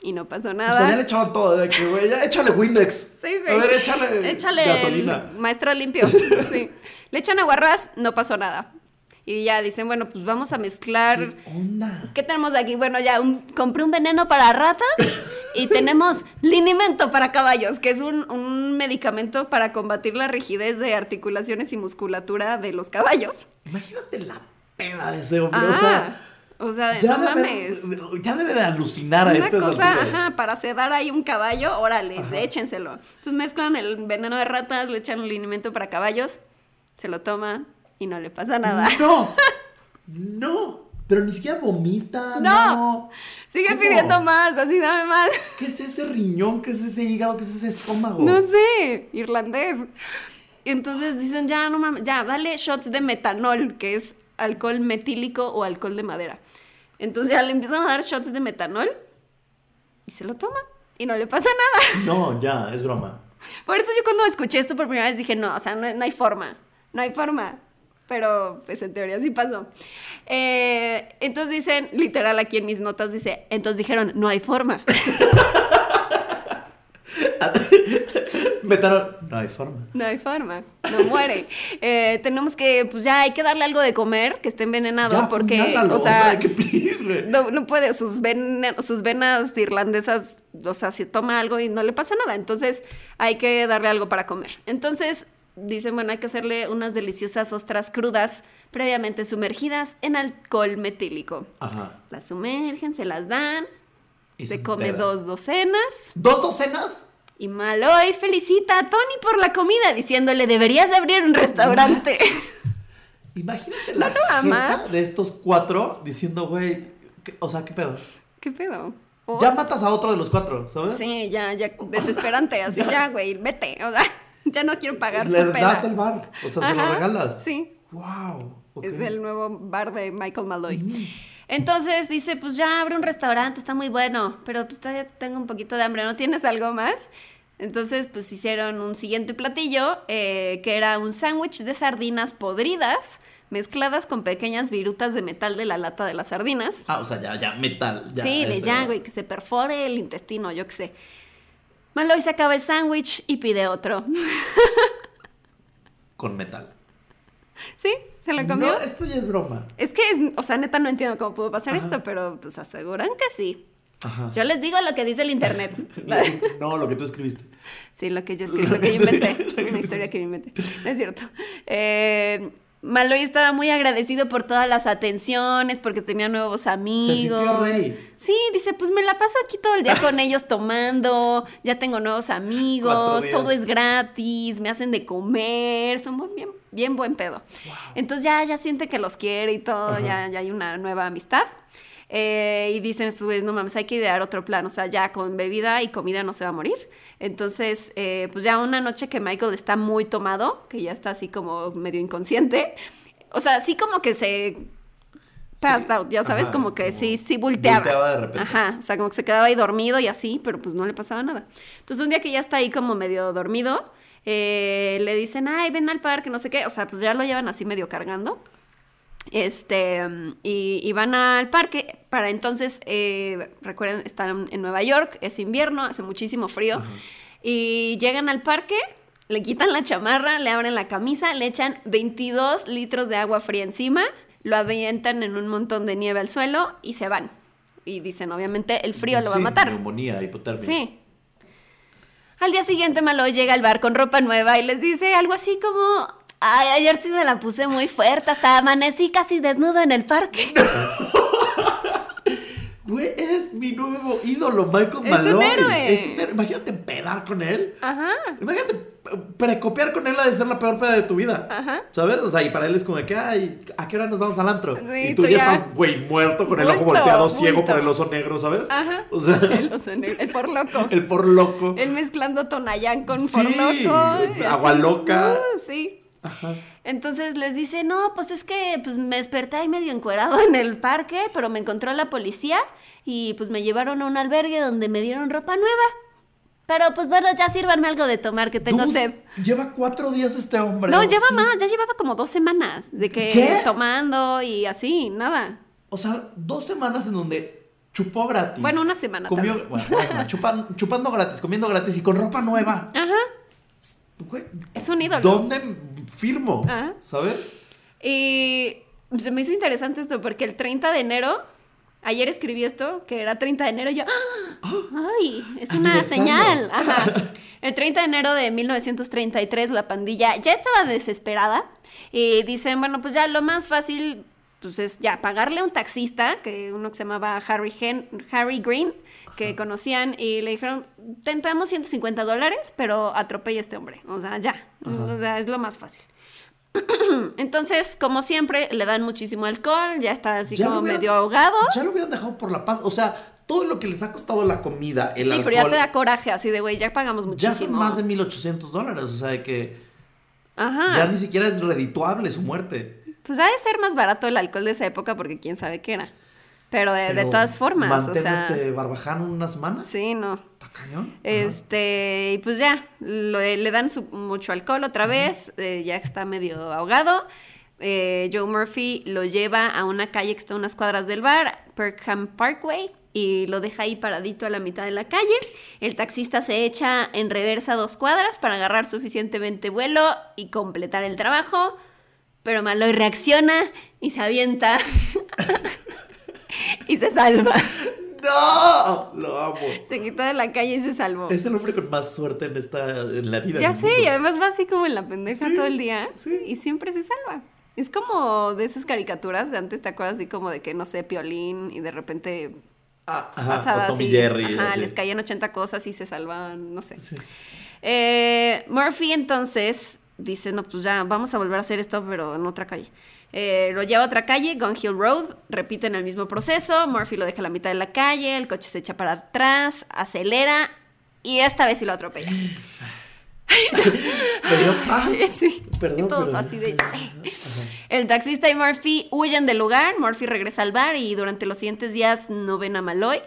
y no pasó nada. O sea, ya le echaban todo, de que, güey, ya échale Windex. <laughs> Sí, güey. A ver, échale, échale gasolina. maestro limpio. <laughs> sí. Le echan aguarrás, no pasó nada. Y ya dicen, bueno, pues vamos a mezclar. ¿Qué onda? ¿Qué tenemos aquí? Bueno, ya compré un veneno para ratas <laughs> y tenemos linimento para caballos, que es un, un, medicamento para combatir la rigidez de articulaciones y musculatura de los caballos. Imagínate la pena de ese hombre. O sea, o sea, ya no mames. Ya debe de alucinar a Una cosa, ajá, para sedar ahí un caballo, órale, échenselo. Entonces mezclan el veneno de ratas, le echan un linimento para caballos, se lo toma y no le pasa nada. ¡No! <laughs> ¡No! Pero ni siquiera vomita, no. Sigue pidiendo más, así dame más. ¿Qué es ese riñón? ¿Qué es ese hígado? ¿Qué es ese estómago? No sé, irlandés. Entonces dicen, ya, no mames, ya, dale shots de metanol, que es alcohol metílico o alcohol de madera. Entonces ya le empiezan a dar shots de metanol y se lo toma y no le pasa nada. No, ya, es broma. Por eso yo cuando escuché esto por primera vez dije, no, o sea, no, hay forma, no hay forma. Pero pues en teoría sí pasó. Eh, entonces dicen, literal aquí en mis notas dice, entonces dijeron, no hay forma. <laughs> Metaron, no hay forma. No hay forma, no muere. Eh, tenemos que, pues ya hay que darle algo de comer que esté envenenado Ya, porque, apuñálalo, o sea, que please, no, no puede, sus, ven- sus venas irlandesas, o sea, si toma algo y no le pasa nada, entonces hay que darle algo para comer. Entonces dicen, bueno, hay que hacerle unas deliciosas ostras crudas previamente sumergidas en alcohol metílico. Ajá. Las sumergen, se las dan, Y se come dos docenas ¿Dos docenas? y Maloy felicita a Tony por la comida diciéndole, deberías de abrir un restaurante. Imagínate <laughs> la amas? de estos cuatro diciendo, güey, ¿qué- o sea, ¿qué pedo? ¿Qué pedo? Ya matas a otro de los cuatro, ¿sabes? Sí, ya, ya, desesperante, así, ya, güey, vete, o sea, <laughs> ya no quiero pagar Le tu peda. das el bar, o sea, se lo Ajá, regalas. Sí, Wow. es el nuevo bar de Michael Malloy. Entonces dice, pues ya abre un restaurante, está muy bueno, pero pues todavía tengo un poquito de hambre, ¿no tienes algo más? Entonces, pues hicieron un siguiente platillo, eh, que era un sándwich de sardinas podridas, mezcladas con pequeñas virutas de metal de la lata de las sardinas. Ah, o sea, ya, ya, metal. Ya, sí, de ya, güey, que se perfore el intestino, yo qué sé. Malloy se acaba el sándwich y pide otro. <laughs> Con metal. ¿Sí? ¿Se lo comió? No, esto ya es broma. Es que, es- o sea, neta no entiendo cómo pudo pasar Ajá. esto, pero pues aseguran que sí. Ajá. Yo les digo lo que dice el internet. <laughs> no, lo que tú escribiste. sí, lo que yo <laughs> escribí, lo que yo inventé. Es una historia que yo inventé. No es cierto. Eh, Malloy estaba muy agradecido por todas las atenciones, porque tenía nuevos amigos. rey. Sí, dice, pues me la paso aquí todo el día con ellos tomando, ya tengo nuevos amigos, todo es gratis, me hacen de comer, somos bien, bien buen pedo. Entonces ya, ya siente que los quiere y todo, Ajá. ya, ya hay una nueva amistad. Eh, y dicen estos güeyes, no mames, hay que idear otro plan, o sea, ya con bebida y comida no se va a morir. Entonces, eh, pues ya una noche que Michael está muy tomado, que ya está así como medio inconsciente, o sea, sí como que se passed out, ya sabes, Ajá, como que como sí, sí volteaba. volteaba de repente. Ajá, o sea, como que se quedaba ahí dormido y así, pero pues no le pasaba nada. Entonces un día que ya está ahí como medio dormido, eh, le dicen, ay, ven al parque, no sé qué, o sea, pues ya lo llevan así medio cargando. Este, y, y van al parque. Para entonces, eh, recuerden, están en Nueva York, es invierno, hace muchísimo frío. Y llegan al parque, le quitan la chamarra, le abren la camisa, le echan 22 litros de agua fría encima, lo avientan en un montón de nieve al suelo y se van. Y dicen, obviamente, el frío lo va a matar. Neumonía, hipotermia. Sí. Al día siguiente Maloy llega al bar con ropa nueva y les dice algo así como, ay, ayer sí me la puse muy fuerte, hasta amanecí casi desnudo en el parque. <laughs> Güey, es mi nuevo ídolo, Michael Es un héroe. Es un héroe. Imagínate pedar con él. Ajá. Imagínate precopiar con él ha de ser la peor peda de tu vida. Ajá. ¿Sabes? O sea, y para él es como de que, ay, ¿a qué hora nos vamos al antro? Sí, y tú, tú ya, ya- estás, güey, muerto con el ojo Bulto, volteado, ciego por el oso negro, ¿sabes? Ajá. O sea, <laughs> El, oso negro, el por loco. <laughs> el por loco. Él mezclando Tonayán con Sí, por loco. agua loca. Uh, sí. Ajá. Entonces les dice, no, pues es que pues me desperté ahí medio encuerado en el parque, pero me encontró la policía y pues me llevaron a un albergue donde me dieron ropa nueva. Pero pues bueno, ya sírvanme algo de tomar, que tengo Dude, sed. Lleva cuatro días este hombre. No, ¿o lleva sí? más, ya llevaba como dos semanas de que ¿Qué? tomando y así, nada. O sea, dos semanas en donde chupó gratis. Bueno, una semana, tal Comió, vez. bueno, chupan- chupando gratis, comiendo gratis y con ropa nueva. Ajá, Güey, es un ídolo. ¿Dónde firmo? Ajá. ¿Sabes? Y se me hizo interesante esto porque el 30 de enero, ayer escribí esto, que era 30 de enero, y yo, ¡ah! ¡ay! Es una señal. <laughs> Ajá. El 30 de enero de 1933, la pandilla ya estaba desesperada y dicen, bueno, pues ya lo más fácil pues es ya pagarle a un taxista, que uno que se llamaba Harry, Hen- Harry Green, que conocían, y le dijeron, tentamos 150 dólares, pero atropella a este hombre. O sea, ya. O sea, es lo más fácil. <clears throat> Entonces, como siempre, le dan muchísimo alcohol, ya está así Ya como hubieran- medio ahogado. Ya lo hubieran dejado por la paz. O sea, todo lo que les ha costado la comida, el sí, alcohol. pero ya te da coraje, así de, güey, ya pagamos ya muchísimo. son más de 1800 dólares. O sea, de que Ajá. ya ni siquiera es redituable su muerte. Pues ha de ser más barato el alcohol de esa época porque quién sabe qué era. Pero de, de todas formas, o sea... este barbaján unas semanas. Sí, no. ¿Está cañón? Ajá. Este, y pues ya, lo- le dan su- mucho alcohol otra vez, eh, ya está medio ahogado. eh, Joe Murphy lo lleva a una calle que está a unas cuadras del bar, Perkham Parkway, y lo deja ahí paradito a la mitad de la calle. El taxista se echa en reversa dos cuadras para agarrar suficientemente vuelo y completar el trabajo, pero Maloy reacciona y se avienta <laughs> <laughs> y se salva. ¡No! Lo amo. Se quitó de la calle y se salvó. Es el hombre con más suerte en esta en la vida. Ya sé, mundo. y además va así como en la pendeja Sí, todo el día sí. y siempre se salva. Es como de esas caricaturas de antes, ¿te acuerdas? Así como de que, no sé, Piolín y de repente Ah, ajá, pasaba o Tom y así. Jerry. ajá, así. les caían 80 cosas y se salvaban, no sé. Sí. Eh, Murphy entonces dice, no, pues ya vamos a volver a hacer esto, pero en otra calle. Eh, lo lleva a otra calle, Gun Hill Road, repiten el mismo proceso, Murphy lo deja a la mitad de la calle, el coche se echa para atrás, acelera y esta vez sí lo atropella. <laughs> <laughs> Sí, Perdón. y todos así de, sí. El taxista y Murphy huyen del lugar, Murphy regresa al bar y durante los siguientes días no ven a Malloy.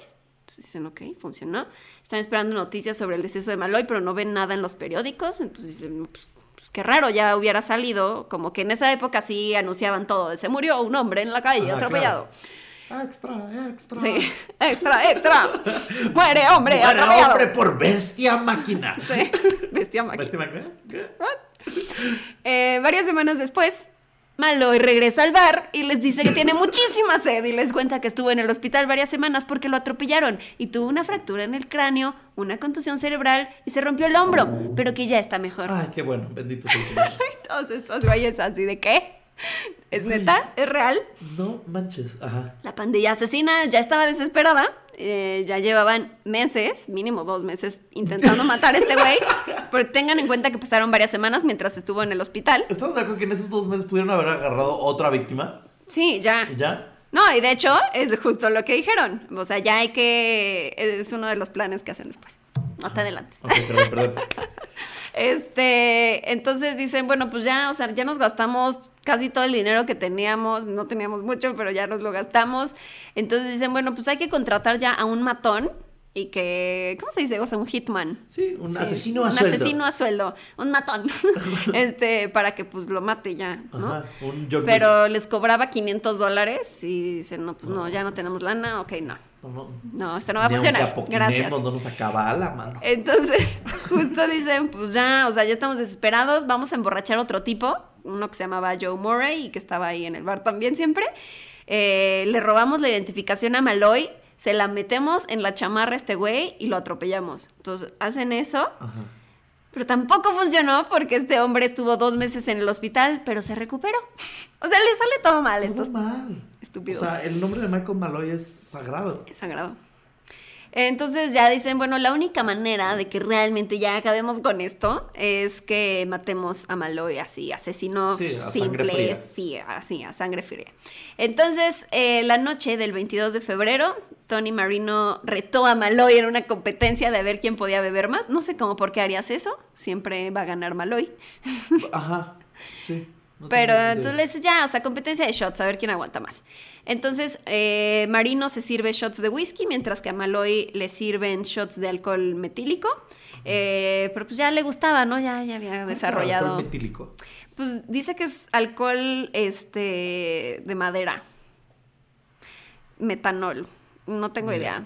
Entonces dicen, ok, funcionó. Están esperando noticias sobre el deceso de Malloy, pero no ven nada en los periódicos. Entonces dicen, "No, pues, pues qué raro, ya hubiera salido. Como que en esa época sí anunciaban todo, se murió un hombre en la calle, Ajá, atropellado. Extra, extra. Sí, <laughs> extra, extra. Muere hombre, Muere atropellado. hombre por bestia máquina. Sí, <laughs> bestia máquina. ¿Bestia máquina? ¿Qué? Eh, varias semanas después, Malloy regresa al bar y les dice que tiene muchísima sed y les cuenta que estuvo en el hospital varias semanas porque lo atropellaron y tuvo una fractura en el cráneo, una contusión cerebral y se rompió el hombro, pero que ya está mejor. Ay, qué bueno. Bendito sea el <laughs> Señor. Y todos estos güeyes así de qué? ¿Es neta? ¿Es real? No manches. Ajá. La pandilla asesina ya estaba desesperada. eh, ya llevaban meses, mínimo dos meses, intentando <laughs> matar a este güey. Pero tengan en cuenta que pasaron varias semanas mientras estuvo en el hospital. ¿Estás de acuerdo que en esos dos meses pudieron haber agarrado otra víctima? Sí, ya. ¿Y ya? No, y de hecho es justo lo que dijeron. O sea, ya hay que... Es uno de los planes que hacen después. No te adelantes. Ok, perdón, perdón. <laughs> Este, entonces dicen, bueno, pues ya, o sea, ya nos gastamos casi todo el dinero que teníamos, no teníamos mucho, pero ya nos lo gastamos. Entonces dicen, bueno, pues hay que contratar ya a un matón y que, ¿cómo se dice? O sea, un hitman. Sí, un Sí, asesino a un sueldo. asesino a sueldo, un matón, <laughs> este, para que pues lo mate ya, ¿no? Ajá, un. Pero les cobraba 500 dólares y dicen, no, pues no, ya no tenemos lana, ok, no. No, esto no va a funcionar. Gracias. No nos acaba la mano. Entonces, <laughs> justo dicen, pues ya, o sea, ya estamos desesperados, vamos a emborrachar a otro tipo, uno que se llamaba Joe Murray y que estaba ahí en el bar también siempre. Eh, le robamos la identificación a Malloy, se la metemos en la chamarra a este güey y lo atropellamos. Entonces, hacen eso, Ajá. Pero tampoco funcionó porque este hombre estuvo dos meses en el hospital, pero se recuperó. O sea, le sale todo mal estos Todo mal. estúpidos. O sea, el nombre de Michael Malloy es sagrado. Es sagrado. Entonces ya dicen, bueno, la única manera de que realmente ya acabemos con esto es que matemos a Malloy así, asesinos Sí, a simples, sí, así, a sangre fría. Entonces, eh, la noche del 22 de febrero, Tony Marino retó a Malloy en una competencia de ver quién podía beber más. No sé cómo por qué harías eso, siempre va a ganar Malloy. Ajá. Sí. No Pero idea. entonces le dices, ya, o sea, competencia de shots, a ver quién aguanta más. Entonces, eh, Marino se sirve shots de whisky, mientras que a Malloy le sirven shots de alcohol metílico. Eh, pero pues ya le gustaba, ¿no? Ya, ya había ¿Cuál será desarrollado. alcohol metílico? Pues dice que es alcohol este, de madera. Metanol. No tengo idea.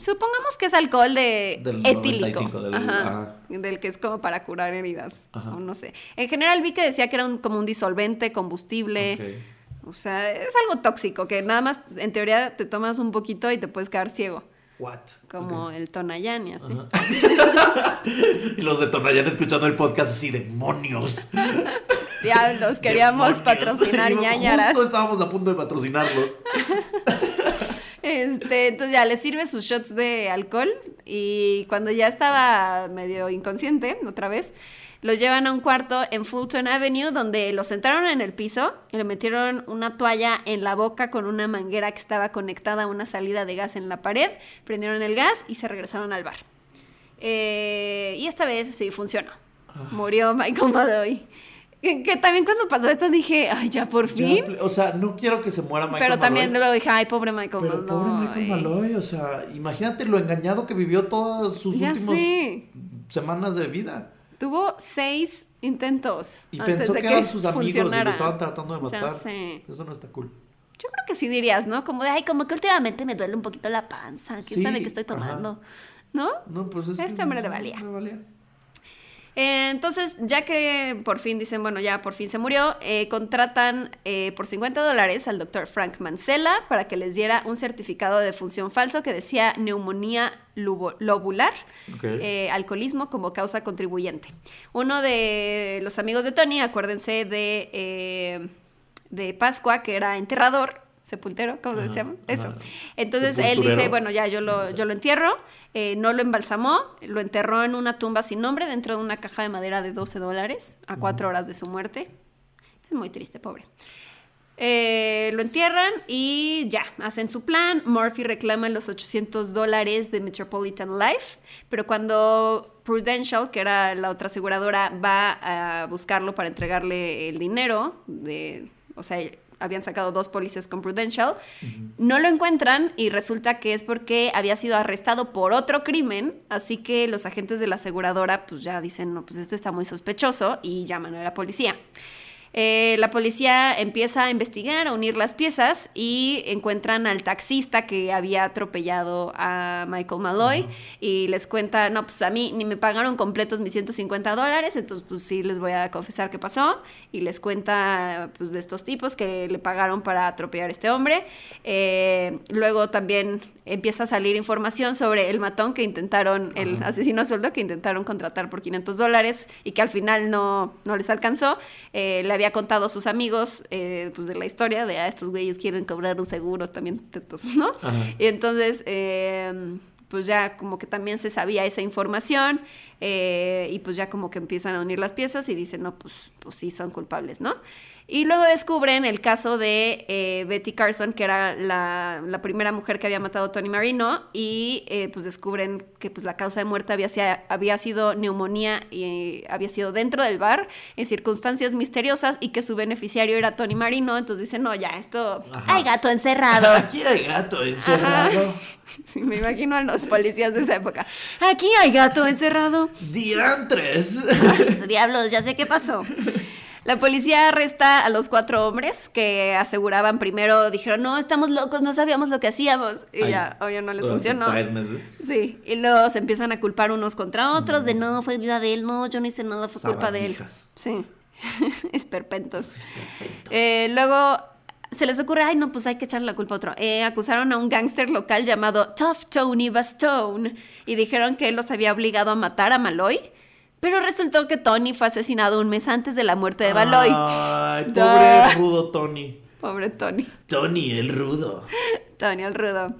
Supongamos que es alcohol de Del etílico. 95, del- Ajá. ajá. Del que es como para curar heridas. Ajá. O no sé. En general vi que decía que era un- como un disolvente, combustible. O sea, es algo tóxico, que nada más en teoría te tomas un poquito y te puedes quedar ciego. What? Como el Tonayán y así. <laughs> Y los de Tonayán escuchando el podcast así, demonios. <laughs> Diablos, queríamos Demonios. patrocinar <laughs> ñañaras. Justo estábamos a punto de patrocinarlos. Este, entonces ya le sirve sus shots de alcohol y cuando ya estaba medio inconsciente, otra vez, lo llevan a un cuarto en Fulton Avenue donde lo sentaron en el piso y le metieron una toalla en la boca con una manguera que estaba conectada a una salida de gas en la pared, prendieron el gas y se regresaron al bar. Eh, y esta vez sí funcionó. Murió Michael Malloy. Que, que también cuando pasó esto dije, ay, ya por fin. Ya, o sea, no quiero que se muera Michael Pero también Malloy, luego dije, ay, pobre Michael Pero pobre Malloy. Michael Malloy, o sea, imagínate lo engañado que vivió todas sus Ya últimas sé. semanas de vida. Tuvo seis intentos. Y antes pensó de que eran sus amigos y lo estaban tratando de Ya matar. sé. Eso no está cool. Yo creo que sí dirías, ¿no? Como de, ay, como que últimamente me duele un poquito la panza. ¿Quién Sí, sabe qué estoy ajá. tomando? ¿No? No, pues es Este que hombre le no valía. le valía. Eh, entonces, ya que por fin dicen, bueno, ya por fin se murió, eh, contratan eh, por 50 dólares al doctor Frank Mancella para que les diera un certificado de función falso que decía neumonía lobular, eh, alcoholismo como causa contribuyente. Uno de los amigos de Tony, acuérdense de, de Pascua, que era enterrador, sepultero, ¿cómo Ajá, se ajá. Eso. Entonces él dice, bueno, ya yo lo, yo lo entierro, eh, no lo embalsamó, lo enterró en una tumba sin nombre dentro de una caja de madera de 12 dólares a cuatro horas de su muerte. Es muy triste, pobre. Eh, lo entierran y ya, hacen su plan. Murphy reclama los 800 dólares de Metropolitan Life, pero cuando Prudential, que era la otra aseguradora, va a buscarlo para entregarle el dinero, de, o sea, habían sacado dos policías con Prudential, no lo encuentran y resulta que es porque había sido arrestado por otro crimen, así que los agentes de la aseguradora pues ya dicen, no, pues esto está muy sospechoso y llaman a la policía. Eh, la policía empieza a investigar, a unir las piezas y encuentran al taxista que había atropellado a Michael Malloy y les cuenta, no, pues a mí ni me pagaron completos mis 150 dólares, entonces pues sí les voy a confesar qué pasó y les cuenta pues de estos tipos que le pagaron para atropellar a este hombre. Eh, luego también empieza a salir información sobre el matón que intentaron, el asesino a sueldo que intentaron contratar por 500 dólares y que al final no, no les alcanzó. Eh, había contado a sus amigos eh, pues de la historia de, ah, estos güeyes quieren cobrar un seguro también, tetos, ¿no? Ajá. Y entonces, eh, pues ya como que también se sabía esa información eh, y pues ya como que empiezan a unir las piezas y dicen, no, pues, pues sí, son culpables, ¿no? Y luego descubren el caso de eh, Betty Carson, que era la, la primera mujer que había matado a Tony Marino, y eh, pues descubren que pues, la causa de muerte había, sido neumonía y había sido dentro del bar, en circunstancias misteriosas, y que su beneficiario era Tony Marino. Entonces dicen, no, ya, esto... Ajá. ¡Ay, gato encerrado! <laughs> Aquí hay gato encerrado. <laughs> Sí, me imagino a los policías de esa época. Aquí hay gato encerrado. Diantres. <laughs> Diablos, ya sé qué pasó. La policía arresta a los cuatro hombres que aseguraban primero, dijeron, no, estamos locos, no sabíamos lo que hacíamos. Y Ay, ya, obvio, no les funcionó. Tres meses. Sí, y luego se empiezan a culpar unos contra otros, de no, fue vida de él, no, yo no hice nada, fue culpa de él. Sí, <laughs> esperpentos. Eh, luego se les ocurre, ay, no, pues hay que echarle la culpa a otro. Eh, acusaron a un gángster local llamado Tough Tony Bastone y dijeron que él los había obligado a matar a Malloy. Pero resultó que Tony fue asesinado un mes antes de la muerte de Malloy. Ay, <laughs> Da. pobre rudo Tony. Pobre Tony. Tony el rudo. <laughs> Tony el Rudo.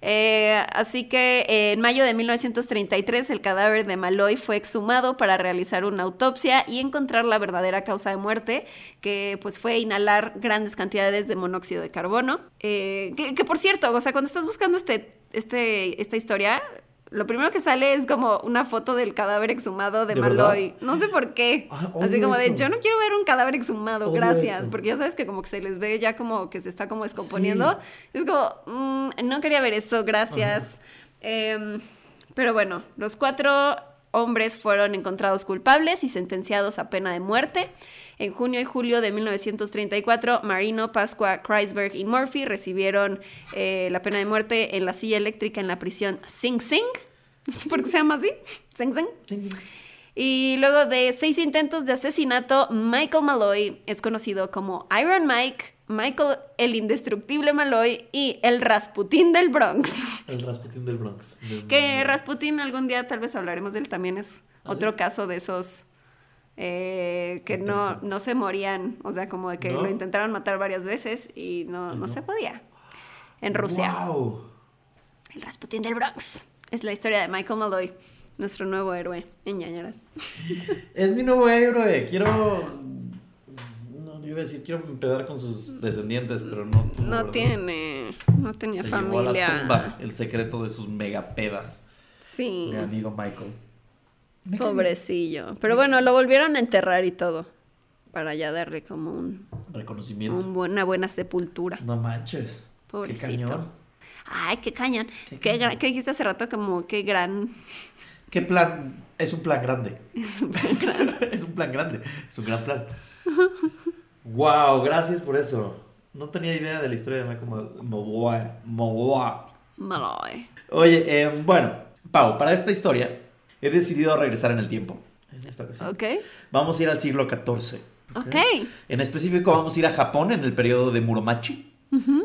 Eh, así que eh, en mayo de 1933 el cadáver de Malloy fue exhumado para realizar una autopsia y encontrar la verdadera causa de muerte, que pues fue inhalar grandes cantidades de monóxido de carbono. Eh, que, que, por cierto, o sea, cuando estás buscando este, este, esta historia, lo primero que sale es como una foto del cadáver exhumado de, ¿De Malloy. verdad? No sé por qué. Ah, Así como de, eso. yo no quiero ver un cadáver exhumado, Odio gracias. eso. Porque ya sabes que como que se les ve ya como que se está como descomponiendo. Es como, mm, no quería ver eso, gracias. Em, pero bueno, los cuatro hombres fueron encontrados culpables y sentenciados a pena de muerte. En junio y julio de 1934, Marino, Pascua, Kreisberg y Murphy recibieron eh, la pena de muerte en la silla eléctrica en la prisión Sing Sing. Por qué se llama así. Sing Sing. Y luego de seis intentos de asesinato, Michael Malloy es conocido como Iron Mike, Michael el indestructible Malloy y el Rasputín del Bronx. El Rasputín del Bronx. Que Rasputín algún día tal vez hablaremos de él también es ¿Ah, otro sí? caso de esos eh, que no, no se morían, o sea, como de que ¿No? lo intentaron matar varias veces y no, ¿Y no se podía. En Rusia. Wow. El Rasputín del Bronx. Es la historia de Michael Malloy, nuestro nuevo héroe en ñañaras. <laughs> Es mi nuevo héroe. Quiero. No, yo iba a decir, quiero empezar con sus descendientes, pero no. tuvo, No ¿verdad? tiene, no tenía Se llevó a la familia. tumba el secreto de sus megapedas. Sí, Mi amigo Michael. Me pobrecillo. Pero bueno, lo volvieron a enterrar y todo. Para ya darle como un. Reconocimiento. un bu- una buena sepultura. No manches. Pobrecito. Qué cañón. Ay, qué cañón. Qué Qué, cañón. gran- ¿qué dijiste hace rato? Como qué gran. ¿Qué plan? Es un plan grande. <laughs> Es un plan grande. <laughs> es un plan grande. Es un gran plan. wow, gracias por eso. No tenía idea de la historia de Michael Moboa. Oye, eh, bueno, Pau, para esta historia he decidido regresar en el tiempo. En esta ocasión. Ok. Vamos a ir al siglo XIV. Ok. En específico vamos a ir a Japón en el periodo de Muromachi,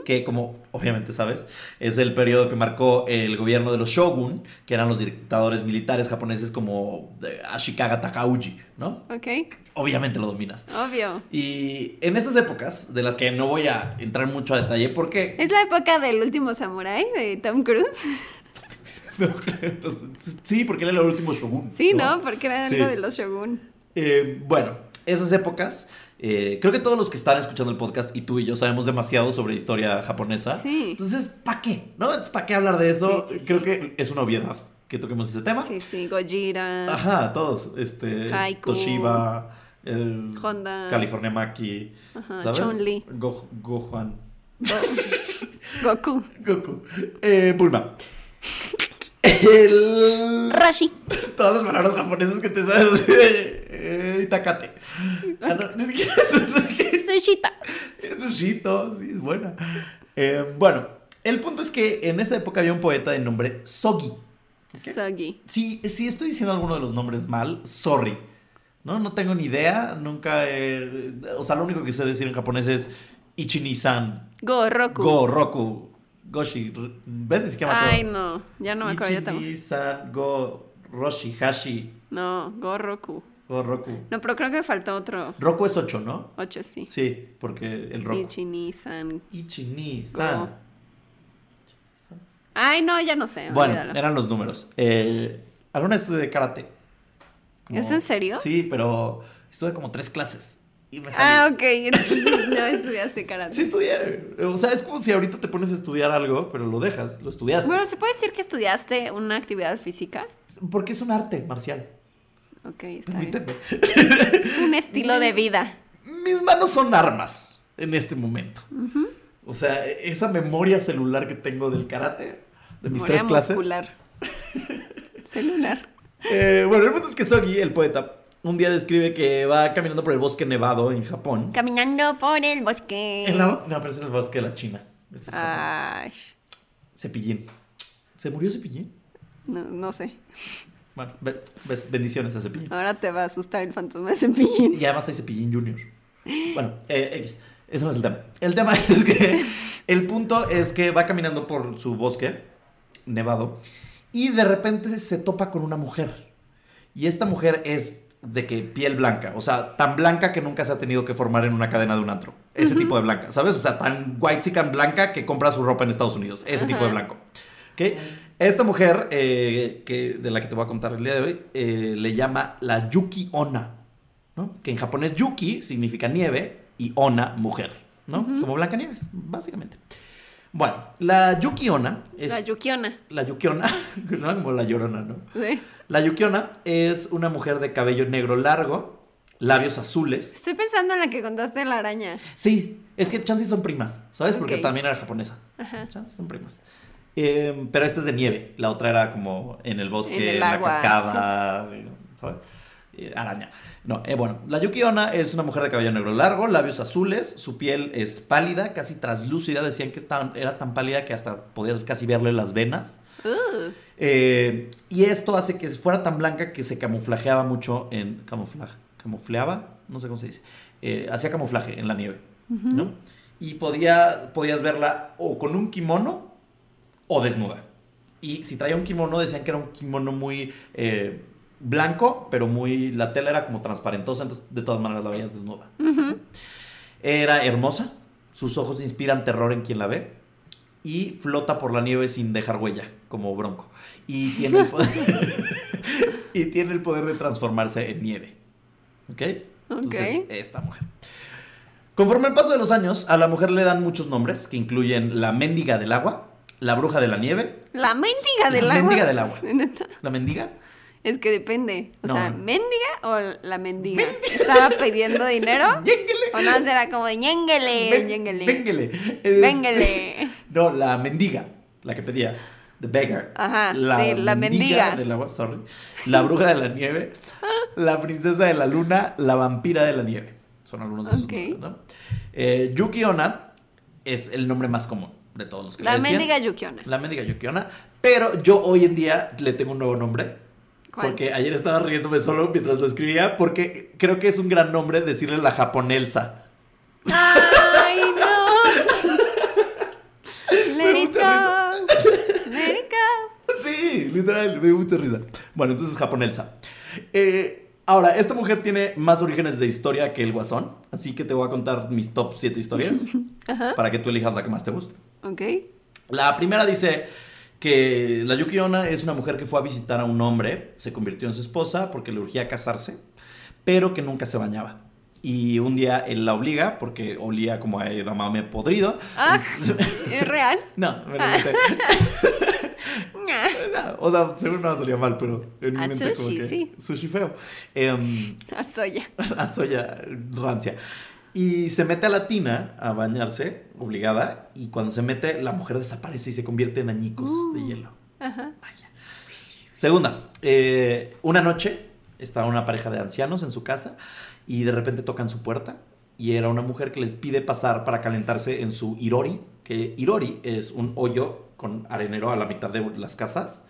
que como obviamente sabes, es el periodo que marcó el gobierno de los shogun, que eran los dictadores militares japoneses como eh, Ashikaga Takauji, ¿no? Ok. Obviamente lo dominas. Obvio. Y en esas épocas, de las que no voy a entrar mucho a detalle, porque... ¿Es la época del último samurái de Tom Cruise? <laughs> <laughs> No, sí, porque era el último shogun. Sí, ¿no? Porque era algo de los shogun. Eh, bueno, esas épocas eh, creo que todos los que están escuchando el podcast y tú y yo sabemos demasiado sobre historia japonesa. Sí. Entonces, ¿para qué? ¿No? ¿Para qué hablar de eso? creo que es una obviedad que toquemos ese tema. Sí, sí, Gojira. Ajá, todos. Este, Haiku, Toshiba, el Honda, California Maki, Ajá. Chun-Li. Go, Gohan. <laughs> Goku. Goku. Eh, Bulma. <laughs> El... Rashi. <laughs> Todas las palabras japonesas que te sabes. Eh, Itakate. Ah, no, ni siquiera es. Sushita. Sushito, sí, es buena. Eh, bueno, el punto es que en esa época había un poeta de nombre Sogi. Sogi. Si, si estoy diciendo alguno de los nombres mal, sorry. No, no tengo ni idea. Nunca. O sea, lo único que sé decir en japonés es Ichini-san. Go Roku. Go Roku. Goshi. ¿Ves? Ni siquiera me Ay, no. Ya no me acuerdo yo tampoco. Ichini-san. Go Roshi Hashi. No, Go Roku. Go Roku. No, pero creo que faltó otro. Roku es 8, ¿no? 8, sí. Sí, porque el Roku. Ichini-san. Ichini-san. Ay, no, ya no sé. Bueno, eran los números. Eh, alguna estudié de karate. ¿Es en serio? Sí, pero estuve como tres clases. Y me salí. Ah, ok. Entonces no estudiaste karate. Sí, estudié. O sea, es como si ahorita te pones a estudiar algo, pero lo dejas, lo estudiaste. Bueno, ¿se puede decir que estudiaste una actividad física? Porque es un arte marcial. Ok, está bien. <laughs> un estilo de vida. Mis manos son armas en este momento. O sea, esa memoria celular que tengo del karate, de mis tres clases. muscular. <laughs> celular. Eh, bueno, el punto es que Sogi, el poeta, un día describe que va caminando por el bosque nevado en Japón. Caminando por el bosque. No, pero es el bosque de la China. Este Ay. Cepillín. ¿Se murió Cepillín? No, no sé. Bueno, bendiciones a Cepillín. Ahora te va a asustar el fantasma de Cepillín. Y además hay Cepillín Junior. Bueno, eh, X. Eso no es el tema. El tema <laughs> es que el punto es que va caminando por su bosque nevado y de repente se topa con una mujer. Y esta mujer es de que piel blanca, o sea, tan blanca que nunca se ha tenido que formar en una cadena de un antro. Ese tipo de blanca, ¿sabes? O sea, tan white chican blanca que compra su ropa en Estados Unidos. Ese tipo de blanco. ¿Ok? Esta mujer, eh, que, de la que te voy a contar el día de hoy, eh, le llama la Yuki Ona, ¿no? Que en japonés Yuki significa nieve y Ona, mujer, ¿no? Como Blanca Nieves, básicamente. Bueno, la Yukiona es. La Yukiona. La Yukiona, <laughs> no como la llorona, ¿no? Sí. La Yukiona es una mujer de cabello negro largo, labios azules. Estoy pensando en la que contaste de la araña. Sí, es que chances son primas, ¿sabes? Porque también era japonesa. Ajá. Son primas. Em, pero esta es de nieve, la otra era como en el bosque, en, la cascada, ¿sabes? Eh, araña. No, eh, bueno, la Yukiona es una mujer de cabello negro largo, labios azules, su piel es pálida, casi translúcida, decían que era tan pálida que hasta podías casi verle las venas. Eh, y esto hace que fuera tan blanca que se camuflajeaba mucho en... Camuflaje, camufleaba, no sé cómo se dice. hacía camuflaje en la nieve, ¿no? Y podía, podías verla o con un kimono o desnuda. Y si traía un kimono, decían que era un kimono muy blanco, pero muy. La tela era como transparentosa, entonces de todas maneras la veías desnuda. Era hermosa, sus ojos inspiran terror en quien la ve. Y flota por la nieve sin dejar huella, como bronco. Y tiene el poder, <laughs> y tiene el poder de transformarse en nieve. ¿Ok? Entonces, esta mujer. Conforme el paso de los años, a la mujer le dan muchos nombres, que incluyen la mendiga del agua, la bruja de la nieve. La mendiga del agua. La mendiga del agua. <laughs> ¿La mendiga? Es que depende. O sea, ¿mendiga o la mendiga? ¿Estaba pidiendo dinero? <laughs> ¿O no será como ñénguele, ñénguele? Vénguele. Vénguele. <laughs> No, la mendiga, la que pedía. The Beggar. Ajá, sí, la mendiga. del agua, sorry. La bruja de la nieve, <laughs> la princesa de la luna, la vampira de la nieve. Son algunos de sus nombres, ¿no? Eh, Yuki Onna es el nombre más común de todos los que La le mendiga Yukiona. La mendiga Yuki Onna. Pero yo hoy en día le tengo un nuevo nombre. ¿Cuál? Porque ayer estaba riéndome solo mientras lo escribía. Porque creo que es un gran nombre decirle la japonelsa. ¡Ay, no! <laughs> Let it da go. Let it go. Sí, literal, me dio mucha risa. Bueno, entonces japonelsa. Eh, ahora, esta mujer tiene más orígenes de historia que el guasón. Así que te voy a contar mis top 7 historias. <laughs> Para que tú elijas la que más te guste. Ok. La primera dice que la Yuki Onna es una mujer que fue a visitar a un hombre, se convirtió en su esposa porque le urgía casarse, pero que nunca se bañaba. Y un día él la obliga porque olía como a edamame podrido. Ah, <laughs> ¿es real? No, me lo. No, o sea, seguro no olía mal, pero en mi A mente como sushi, que sí. sushi feo. Em, <laughs> A soya. a <laughs> soya rancia. Y se mete a la tina a bañarse, obligada, y cuando se mete, la mujer desaparece y se convierte en añicos de hielo. Ajá. Vaya. Segunda, eh, una noche estaba una pareja de ancianos en su casa y de repente tocan su puerta y era una mujer que les pide pasar para calentarse en su irori, que irori es un hoyo con arenero a la mitad de las casas,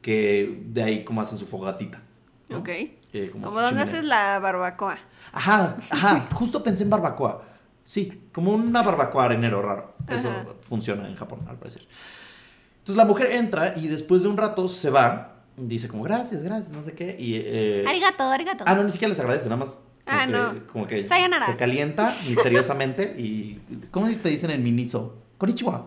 que de ahí como hacen su fogatita. ¿no? Ok. Eh, como Como donde haces la barbacoa. Ajá, <laughs> ajá, justo pensé en barbacoa. Sí, como una barbacoa arenero raro. Eso Ajá. funciona en Japón, al parecer. Entonces la mujer entra y después de un rato se va. Dice como gracias, gracias, no sé qué. Y, eh, Arigato, arigato. ah, no, ni siquiera les agradece, nada más. Como Ah, que, no. Como que Sayonara. se calienta <laughs> misteriosamente y. ¿Cómo te dicen en Miniso? Konnichiwa.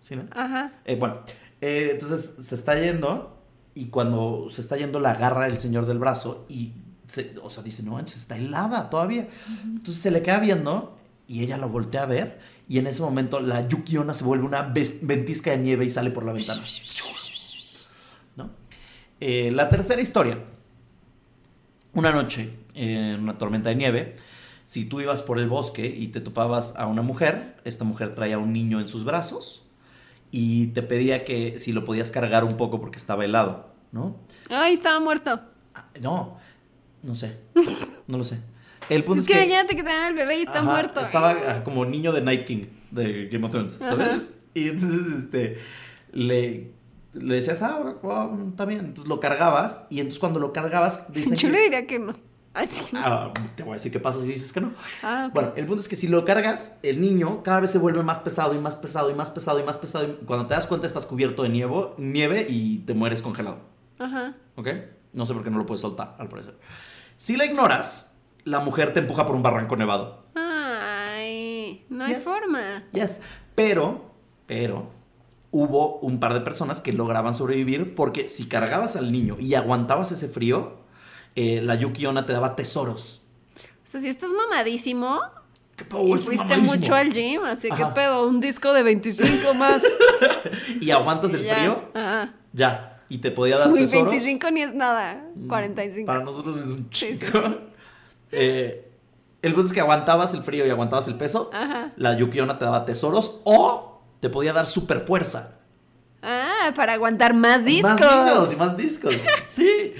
¿Sí, no? Ajá. Eh, bueno, eh, entonces se está yendo y cuando se está yendo la agarra el señor del brazo y, se- o sea, dice, no manches, está helada todavía. Entonces se le queda viendo y ella lo voltea a ver y en ese momento la Yukiona se vuelve una ventisca de nieve y sale por la ventana. ¿No? Eh, la tercera historia. Una noche, en una tormenta de nieve, si tú ibas por el bosque y te topabas a una mujer, esta mujer traía a un niño en sus brazos y te pedía que si lo podías cargar un poco porque estaba helado, ¿no? Ay, estaba muerto. Ah, No, no sé, no lo sé. El punto Es es, que imagínate que te dan al bebé y está Ajá, muerto. Estaba ah, como niño de Night King de Game of Thrones, ¿sabes? Ajá. Y entonces este, le, le decías, ah, wow, está bien. Entonces lo cargabas y entonces cuando lo cargabas, dicen Yo que- le diría que no. Ah, te voy a decir qué pasa si dices que no. Ah. Bueno, el punto es que si lo cargas, el niño cada vez se vuelve más pesado y más pesado y más pesado y más pesado. Y cuando te das cuenta estás cubierto de nieve, nieve y te mueres congelado. Ajá. ¿Ok? No sé por qué no lo puedes soltar, al parecer. Si la ignoras, la mujer te empuja por un barranco nevado. Ay, no hay forma. Yes. Pero, pero, hubo un par de personas que lograban sobrevivir porque si cargabas al niño y aguantabas ese frío, eh, la Yuki Onna te daba tesoros. O sea, si estás mamadísimo ¿Qué pedo, y fuiste mamadísimo? mucho al gym, así que pedo, un disco de 25 más. <laughs> Y aguantas el Y ya. frío, Ajá. ya. Y te podía dar Uy, tesoros. 25 ni es nada. Mm, 45. Para nosotros es un Sí, chico. sí, sí. <laughs> Eh, el punto es que aguantabas el frío y aguantabas el peso. Ajá. La Yukiona te daba tesoros o te podía dar super fuerza. Ah, para aguantar más discos. Más niños y más discos. <laughs> sí.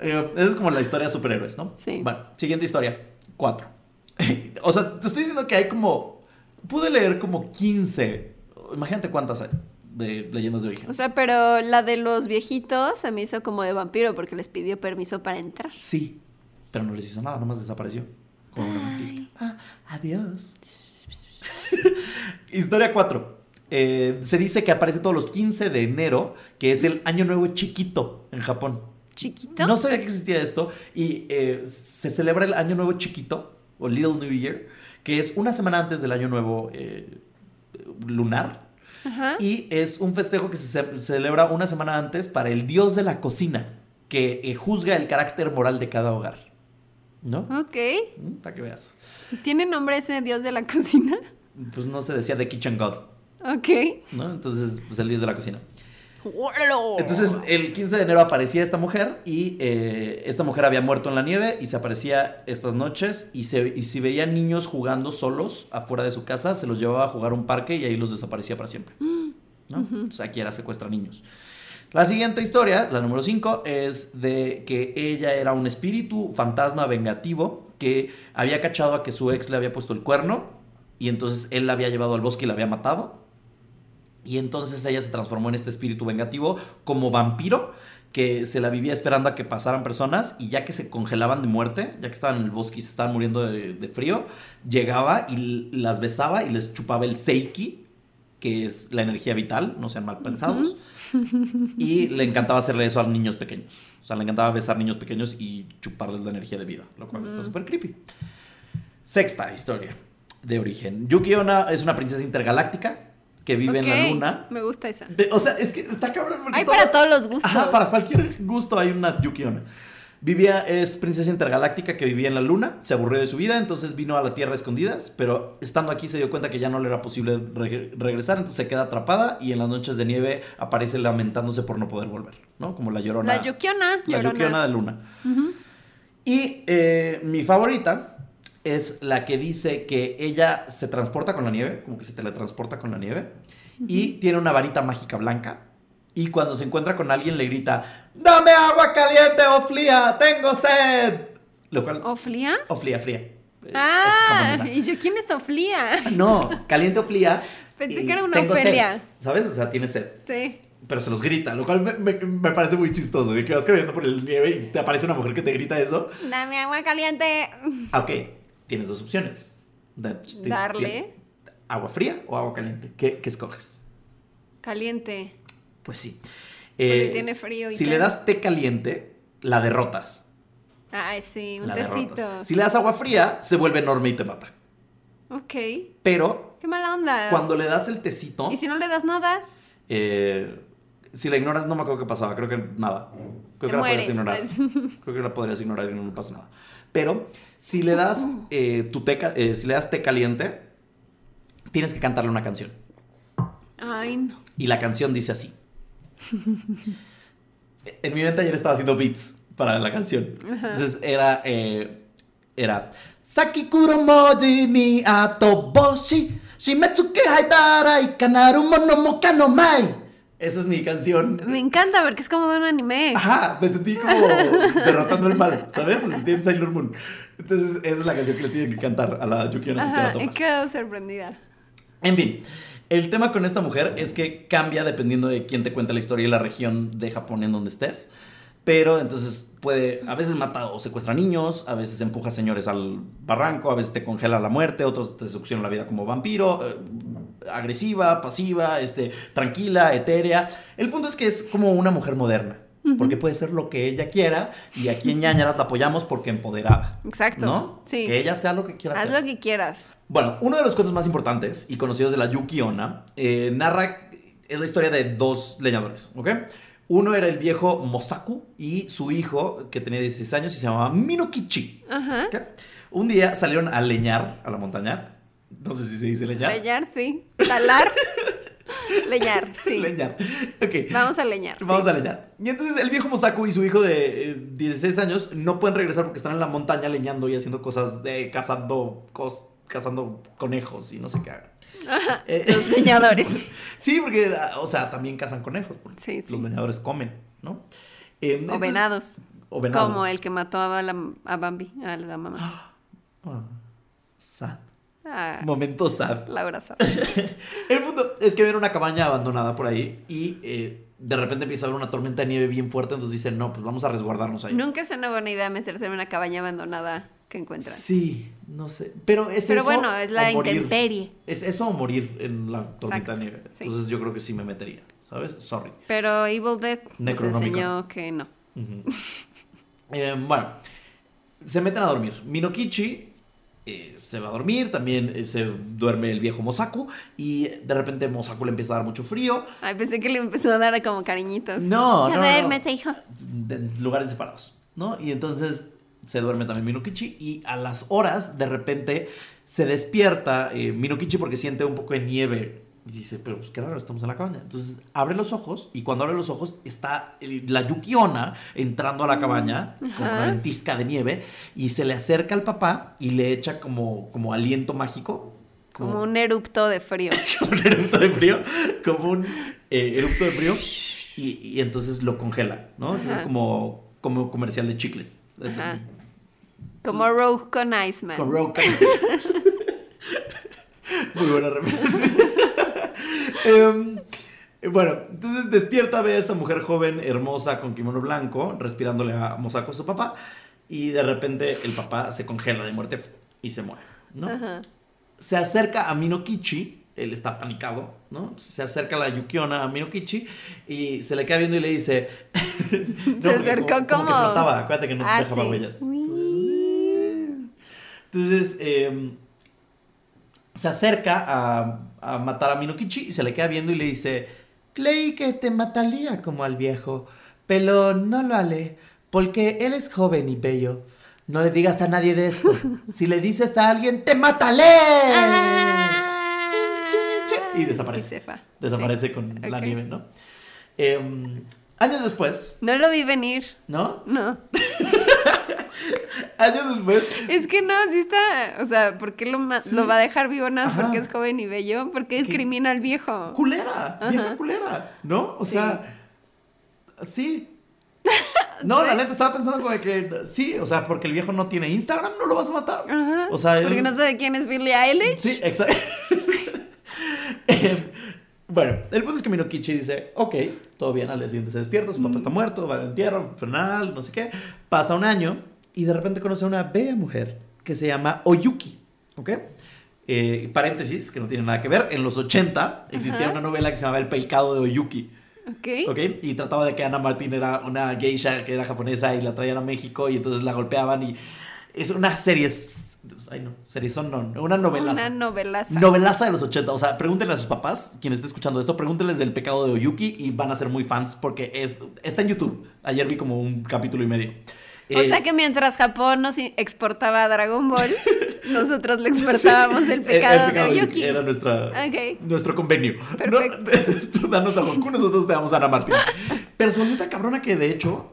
Eh, esa es como la historia de superhéroes, ¿no? Sí. Bueno, siguiente historia. Cuatro. <laughs> o sea, te estoy diciendo que hay como. Pude leer como 15. Imagínate cuántas hay de leyendas de origen. O sea, pero la de los viejitos se me hizo como de vampiro porque les pidió permiso para entrar. Sí, pero no les hizo nada, nomás desapareció. Con una ventisca. Ah, adiós. <laughs> Historia 4. se dice que aparece todos los 15 de enero, que es el año nuevo chiquito en Japón. ¿Chiquito? No sabía que existía esto y eh, se celebra el año nuevo chiquito, o Little New Year, que es una semana antes del año nuevo eh, lunar. Ajá. Y es un festejo que se ce- celebra una semana antes para el dios de la cocina, que eh, juzga el carácter moral de cada hogar. ¿No? Ok. Mm, Para que veas. ¿Tiene nombre ese dios de la cocina? Pues no se decía The Kitchen God, Ok. ¿no? Entonces, pues el dios de la cocina. Entonces, el 15 de enero aparecía esta mujer y eh, esta mujer había muerto en la nieve y se aparecía estas noches y, se, y si veía niños jugando solos afuera de su casa, se los llevaba a jugar a un parque y ahí los desaparecía para siempre. ¿no? Entonces aquí era secuestra niños. La siguiente historia, la número 5, es de que ella era un espíritu fantasma vengativo que había cachado a que su ex le había puesto el cuerno y entonces él la había llevado al bosque y la había matado. Y entonces ella se transformó en este espíritu vengativo como vampiro que se la vivía esperando a que pasaran personas y ya que se congelaban de muerte, ya que estaban en el bosque y se estaban muriendo de, frío, llegaba y las besaba y les chupaba el seiki, que es la energía vital, no sean mal pensados. Y <laughs> le encantaba hacerle eso a niños pequeños. O sea, le encantaba besar niños pequeños y chuparles la energía de vida, lo cual está súper creepy. Sexta historia de origen. Yuki Onna es una princesa intergaláctica que vive en la luna. Me gusta esa. o sea, es que está cabrón. Hay para todos los gustos. para cualquier gusto hay una Yuki Onna. Vivía, es princesa intergaláctica que vivía en la luna, se aburrió de su vida, entonces vino a la Tierra escondidas, pero estando aquí se dio cuenta que ya no le era posible regresar, entonces se queda atrapada y en las noches de nieve aparece lamentándose por no poder volver, ¿no? Como la llorona. La Yukiona. La Yukiona de luna. Y eh, mi favorita es la que dice que ella se transporta con la nieve, como que se teletransporta con la nieve, y tiene una varita mágica blanca y cuando se encuentra con alguien le grita, dame agua caliente, Oflía, tengo sed. Lo cual... ¿Oflía? Oflía, fría. Ah, ¿y yo quién es Oflía? <laughs> No, caliente Oflía. Pensé que era una Ofelia. ¿Sabes? O sea, tiene sed. Sí. Pero se los grita, lo cual me, parece muy chistoso. De que vas caminando por el nieve y te aparece una mujer que te grita eso. Dame agua caliente. Ah, ok, tienes dos opciones. Darle. ¿Agua fría o agua caliente? ¿Qué, qué escoges? Caliente. Pues sí. Eh, tiene frío. si le das té caliente, la derrotas. Ay, sí, un tecito. Si le das agua fría, se vuelve enorme y te mata. Ok. Pero. Qué mala onda. Cuando le das el tecito. ¿Y si no le das nada? Eh, si la ignoras, no me acuerdo qué pasaba. Creo que nada. Creo que la podrías ignorar. Pues. <laughs> Creo que la podrías ignorar y no pasa nada. Pero si le das <laughs> eh, tu té, si le das té caliente, tienes que cantarle una canción. Ay, no. Y la canción dice así. <laughs> en mi mente ayer estaba haciendo beats para la canción. Entonces era, eh, era Sakikuro moji ni atoboshi Shimetsuke haitara y kanaru mono no mai. Esa es mi canción. Me encanta porque es como de un anime. Ajá, me sentí como <laughs> derrotando el mal, ¿sabes? Me sentí en Sailor Moon. Entonces, esa es la canción que le tienen que cantar a la Yukiona Ajá, he quedado sorprendida. En fin, el tema con esta mujer es que cambia dependiendo de quién te cuenta la historia y la región de Japón en donde estés. Pero entonces puede, a veces mata o secuestra niños, a veces empuja señores al barranco, a veces te congela la muerte, otros te succiona la vida como vampiro, eh, agresiva, pasiva, este, tranquila, etérea. El punto es que es como una mujer moderna. Porque puede ser lo que ella quiera y aquí en Ñañaras la apoyamos porque empoderada. Exacto. ¿No? Sí. Que ella sea lo que quiera Haz lo que quieras. Bueno, uno de los cuentos más importantes y conocidos de la Yuki Onna eh, narra, es la historia de dos leñadores, ¿ok? Uno era el viejo Mosaku y su hijo, que tenía 16 años y se llamaba Minokichi. Ajá. Un día salieron a leñar a la montaña. No sé si se dice leñar. Leñar, sí. Talar. <laughs> <laughs> leñar, sí. Leñar. Ok. Vamos a leñar. Vamos a leñar. Y entonces el viejo Mosaku y su hijo de 16 eh, años no pueden regresar porque están en la montaña leñando y haciendo cosas de cazando cosas cazando conejos y no sé qué hagan. <laughs> Eh, los leñadores. <laughs> sí, porque, o sea, también cazan conejos. Porque Los leñadores comen, ¿no? Eh, o, venados, o, venados, Como el que mató a, a Bambi, a la mamá. <gasps> Ah, sad. Ah, Momento sad. Laura sad. <laughs> el punto es que ven una cabaña abandonada por ahí y eh, de repente empieza a haber una tormenta de nieve bien fuerte, entonces dicen, no, pues vamos a resguardarnos ahí. Nunca es una buena idea meterse en una cabaña abandonada que encuentras. Sí, no sé. Pero es Pero bueno, es la intemperie. Es eso o morir en la tormenta de nieve. Entonces yo creo que sí me metería, ¿sabes? Sorry. Pero Evil Dead nos enseñó que no. <laughs> Eh, bueno, se meten a dormir. Minokichi eh, se va a dormir, también eh, se duerme el viejo Mosaku y de repente Mosaku le empieza a dar mucho frío. Ay, pensé que le empezó a dar como cariñitos. No, ya no, duérmete, hijo. De lugares separados, ¿no? Y entonces se duerme también Minokichi y a las horas de repente se despierta eh, Minokichi porque siente un poco de nieve y dice, pero pues qué raro, estamos en la cabaña. Entonces abre los ojos y cuando abre los ojos está la Yukiona entrando a la cabaña con una ventisca de nieve y se le acerca al papá y le echa como, como aliento mágico. Como, un erupto de frío. <laughs> como un erupto de frío. Como un eh, erupto de frío y, y entonces lo congela, ¿no? Entonces Ajá. es como, como comercial de chicles. Ajá. Como Rogue con Iceman. Con Rogue Candies. <laughs> Muy buena referencia. Em, bueno, entonces despierta, ve a esta mujer joven, hermosa, con kimono blanco, respirándole a Mosako, su papá, y de repente el papá se congela de muerte y se muere, ¿no? Ajá. Se acerca a Minokichi, él está panicado, ¿no? Se acerca la Yukiona a Minokichi y se le queda viendo y le dice... <laughs> <laughs> No, porque acercó como... que como- flotaba, acuérdate que no Ah, dejaba sí. huellas. Entonces, eh, se acerca a, a matar a Minokichi y se le queda viendo y le dice, creí que te mataría como al viejo, pero no lo haré, porque él es joven y bello. No le digas a nadie de esto. <laughs> Si le dices a alguien, te mataré. Ah. Y desaparece. Y. Desaparece Sí. con la nieve, ¿no? Em, años después, No lo vi venir. ¿no? No. <laughs> <laughs> Años después, Es que no, sí está. O sea, ¿por qué lo, Sí. lo va a dejar vivo nada porque es joven y bello? Porque discrimina al viejo. culera, vieja Ajá. culera, ¿no? O Sí. sea, sí. <laughs> No, la neta estaba pensando como de que sí, o sea, porque el viejo no tiene Instagram, no lo vas a matar. Ajá. O sea, él- Porque no sabe quién es Billie Eilish. Sí, exacto. Eh, <laughs> bueno, el punto es que Minokichi dice, ok, todo bien, al día siguiente se despierta, su papá está muerto, va al entierro, funeral, no sé qué. Pasa un año y de repente conoce a una bella mujer que se llama Oyuki, ¿ok? Eh, paréntesis, que no tiene nada que ver, en los 80 existía Ajá. una novela que se llamaba El pecado de Oyuki. Ok. ¿Ok? Y trataba de que Ana Martín era una geisha que era japonesa y la traían a México y entonces la golpeaban y es una serie, ay no, serie son no, una novelaza. Una novelaza. Novelaza de los 80. O sea, pregúntenle a sus papás, quien esté escuchando esto, pregúntenles del pecado de Oyuki y van a ser muy fans porque es, está en YouTube. Ayer vi como un capítulo y medio. O Eh, sea que mientras Japón nos exportaba Dragon Ball, <laughs> nosotros le exportábamos el pecado, de Yuki. Era nuestra, nuestro convenio. Perfecto. <laughs> ¿no? Tú danos a Goku, nosotros te damos a Ana Martín. Pero volvió tan cabrona que de hecho,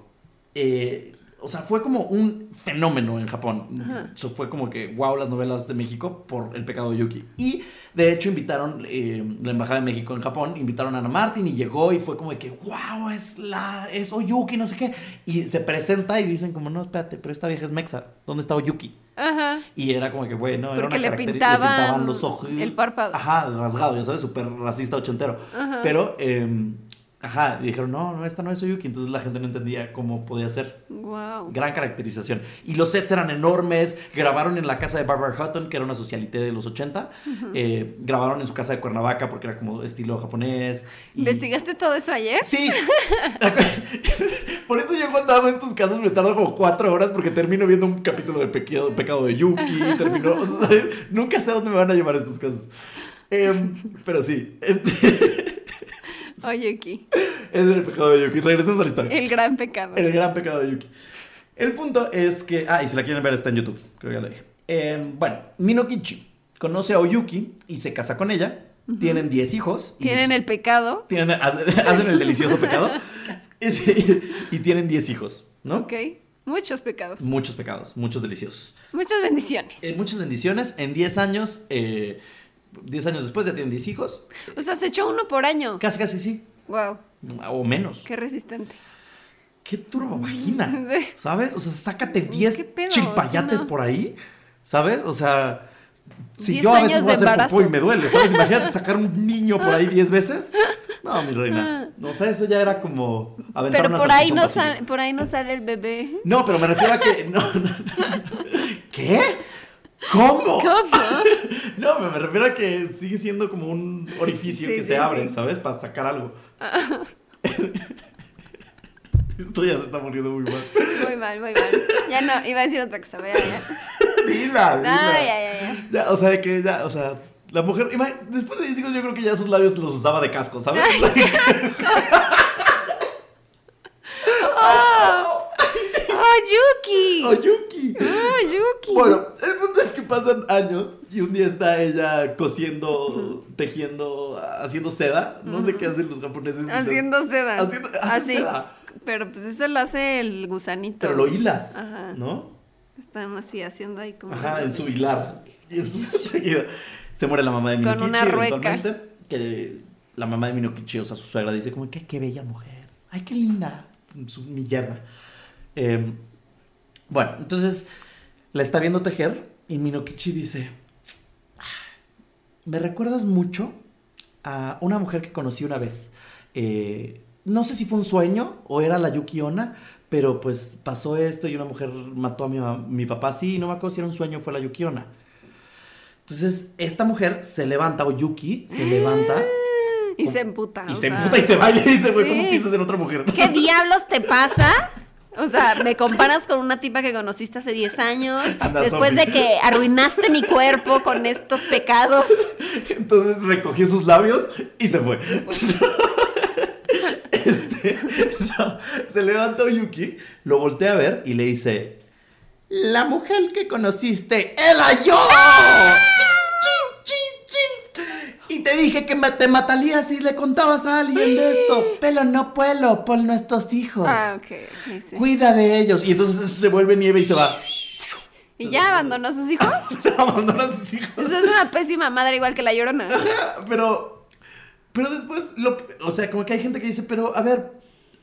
eh, o sea, fue como un fenómeno en Japón. Ajá. Fue como que, wow, las novelas de México por el pecado de Yuki. Y de hecho invitaron, eh, la Embajada de México en Japón, invitaron a Ana Martín y llegó y fue como de que, wow, es la, es Oyuki, no sé qué. Y se presenta y dicen como, no, espérate, pero esta vieja es Mexa. ¿Dónde está Oyuki? Ajá. Y era como que, güey, no, era una le caracteri- pintaban los ojos. el párpado. Ajá, rasgado, ya sabes, súper racista ochentero. Ajá. Pero, eh, ajá, y dijeron, no, no, esta no es Oyuki. Entonces la gente no entendía cómo podía ser. Wow. Gran caracterización. Y los sets eran enormes. Grabaron en la casa de Barbara Hutton, que era una socialité de los 80. Eh, grabaron en su casa de Cuernavaca porque era como estilo japonés. y- ¿Investigaste todo eso ayer? Sí. <laughs> Por eso yo cuando hago estos casos me tardo como cuatro horas porque termino viendo un capítulo de Pecado, pecado de Yuki, termino, o sea, ¿sabes? <laughs> nunca sé a dónde me van a llevar estos casos. Em, pero sí, este, <laughs> Aquí. es el pecado de Yuki. Regresemos a la historia. El gran pecado. El gran pecado de Yuki. El punto es que, ah, y si la quieren ver está en YouTube, creo que ya lo dije. Em, bueno, Minokichi conoce a Oyuki y se casa con ella. Tienen 10 hijos. y Tienen el pecado. tienen, hacen el delicioso pecado <laughs> <laughs> y, y tienen 10 hijos, ¿no? Ok. Muchos pecados. Muchos pecados, muchos deliciosos. Muchas bendiciones. Eh, muchas bendiciones. En 10 años, eh, 10 años después ya tienen 10 hijos. O sea, se echó uno por año. Casi, casi sí. Wow. O menos. Qué resistente. Qué turbo vagina. <laughs> Sí. ¿Sabes? O sea, sácate 10 ¿Qué pedo? chilpayates no. por ahí. ¿Sabes? O sea, si 10 yo a veces voy a hacer popó y me duele, ¿sabes? Imagínate <laughs> sacar un niño por ahí 10 veces. No, mi reina. No, o sea, eso ya era como aventar Pero una por ahí no sale, por ahí no sale el bebé. No, pero me refiero a que. No. <laughs> ¿Qué? ¿Cómo? ¿Cómo? <laughs> No, pero me refiero a que sigue siendo como un orificio Sí, que sí, se abre, sí. ¿sabes? Para sacar algo. <laughs> Esto ya se está poniendo muy mal. Muy mal, muy mal. Ya no, iba a decir otra cosa. Ya, ya. Dila, dila. Ah, ya, ya, ya. Ya, o sea, que ya, o sea, la mujer, después de 10 hijos yo creo que ya sus labios los usaba de casco, ¿sabes? ¡Oh, <laughs> Yuki! ¡Oh, Yuki! ¡Oh, Yuki! Bueno, el punto es que pasan años y un día está ella cosiendo, tejiendo, haciendo seda. No sé qué hacen los japoneses. Haciendo seda. Haciendo- Así. seda. Pero pues eso lo hace el gusanito. Pero lo hilas, Ajá. ¿no? Están así haciendo ahí como. Ajá, en su hilar. Y en su tejido. Se muere la mamá de Con Minokichi una rueca. eventualmente, Que la mamá de Minokichi, o sea, su suegra, dice como, qué, qué bella mujer. Ay, qué linda. Su, mi yerna. Em, bueno, entonces la está viendo tejer y Minokichi dice, "Ah, me recuerdas mucho a una mujer que conocí una vez. Eh, no sé si fue un sueño o era la Yuki Onna, pero pues pasó esto y una mujer mató a mi, ma- mi papá. Sí, no me acuerdo si era un sueño o fue la Yuki Onna. Entonces, esta mujer se levanta, o Yuki se levanta Y se emputa. y se sea, emputa y se baila y güey, ¿cómo sí. piensas en otra mujer? ¿Qué diablos te pasa? O sea, me comparas con una tipa que conociste hace 10 años, Anda, después zombie. de que arruinaste mi cuerpo con estos pecados. Entonces recogió sus labios y se fue. Este, no, se levanta Yuki, lo voltea a ver y le dice: La mujer que conociste era yo. Chin. Y te dije que me- te matarías si le contabas a alguien de esto. Pero no puedo por nuestros hijos. Ah, ok. ok, sí. Cuida de ellos. Y entonces se vuelve nieve y se va. ¿Y ya abandonó a sus hijos? <laughs> Abandona a sus hijos. Eso es una pésima madre igual que la llorona. Pero, pero después, lo, o sea, como que hay gente que dice, pero a ver,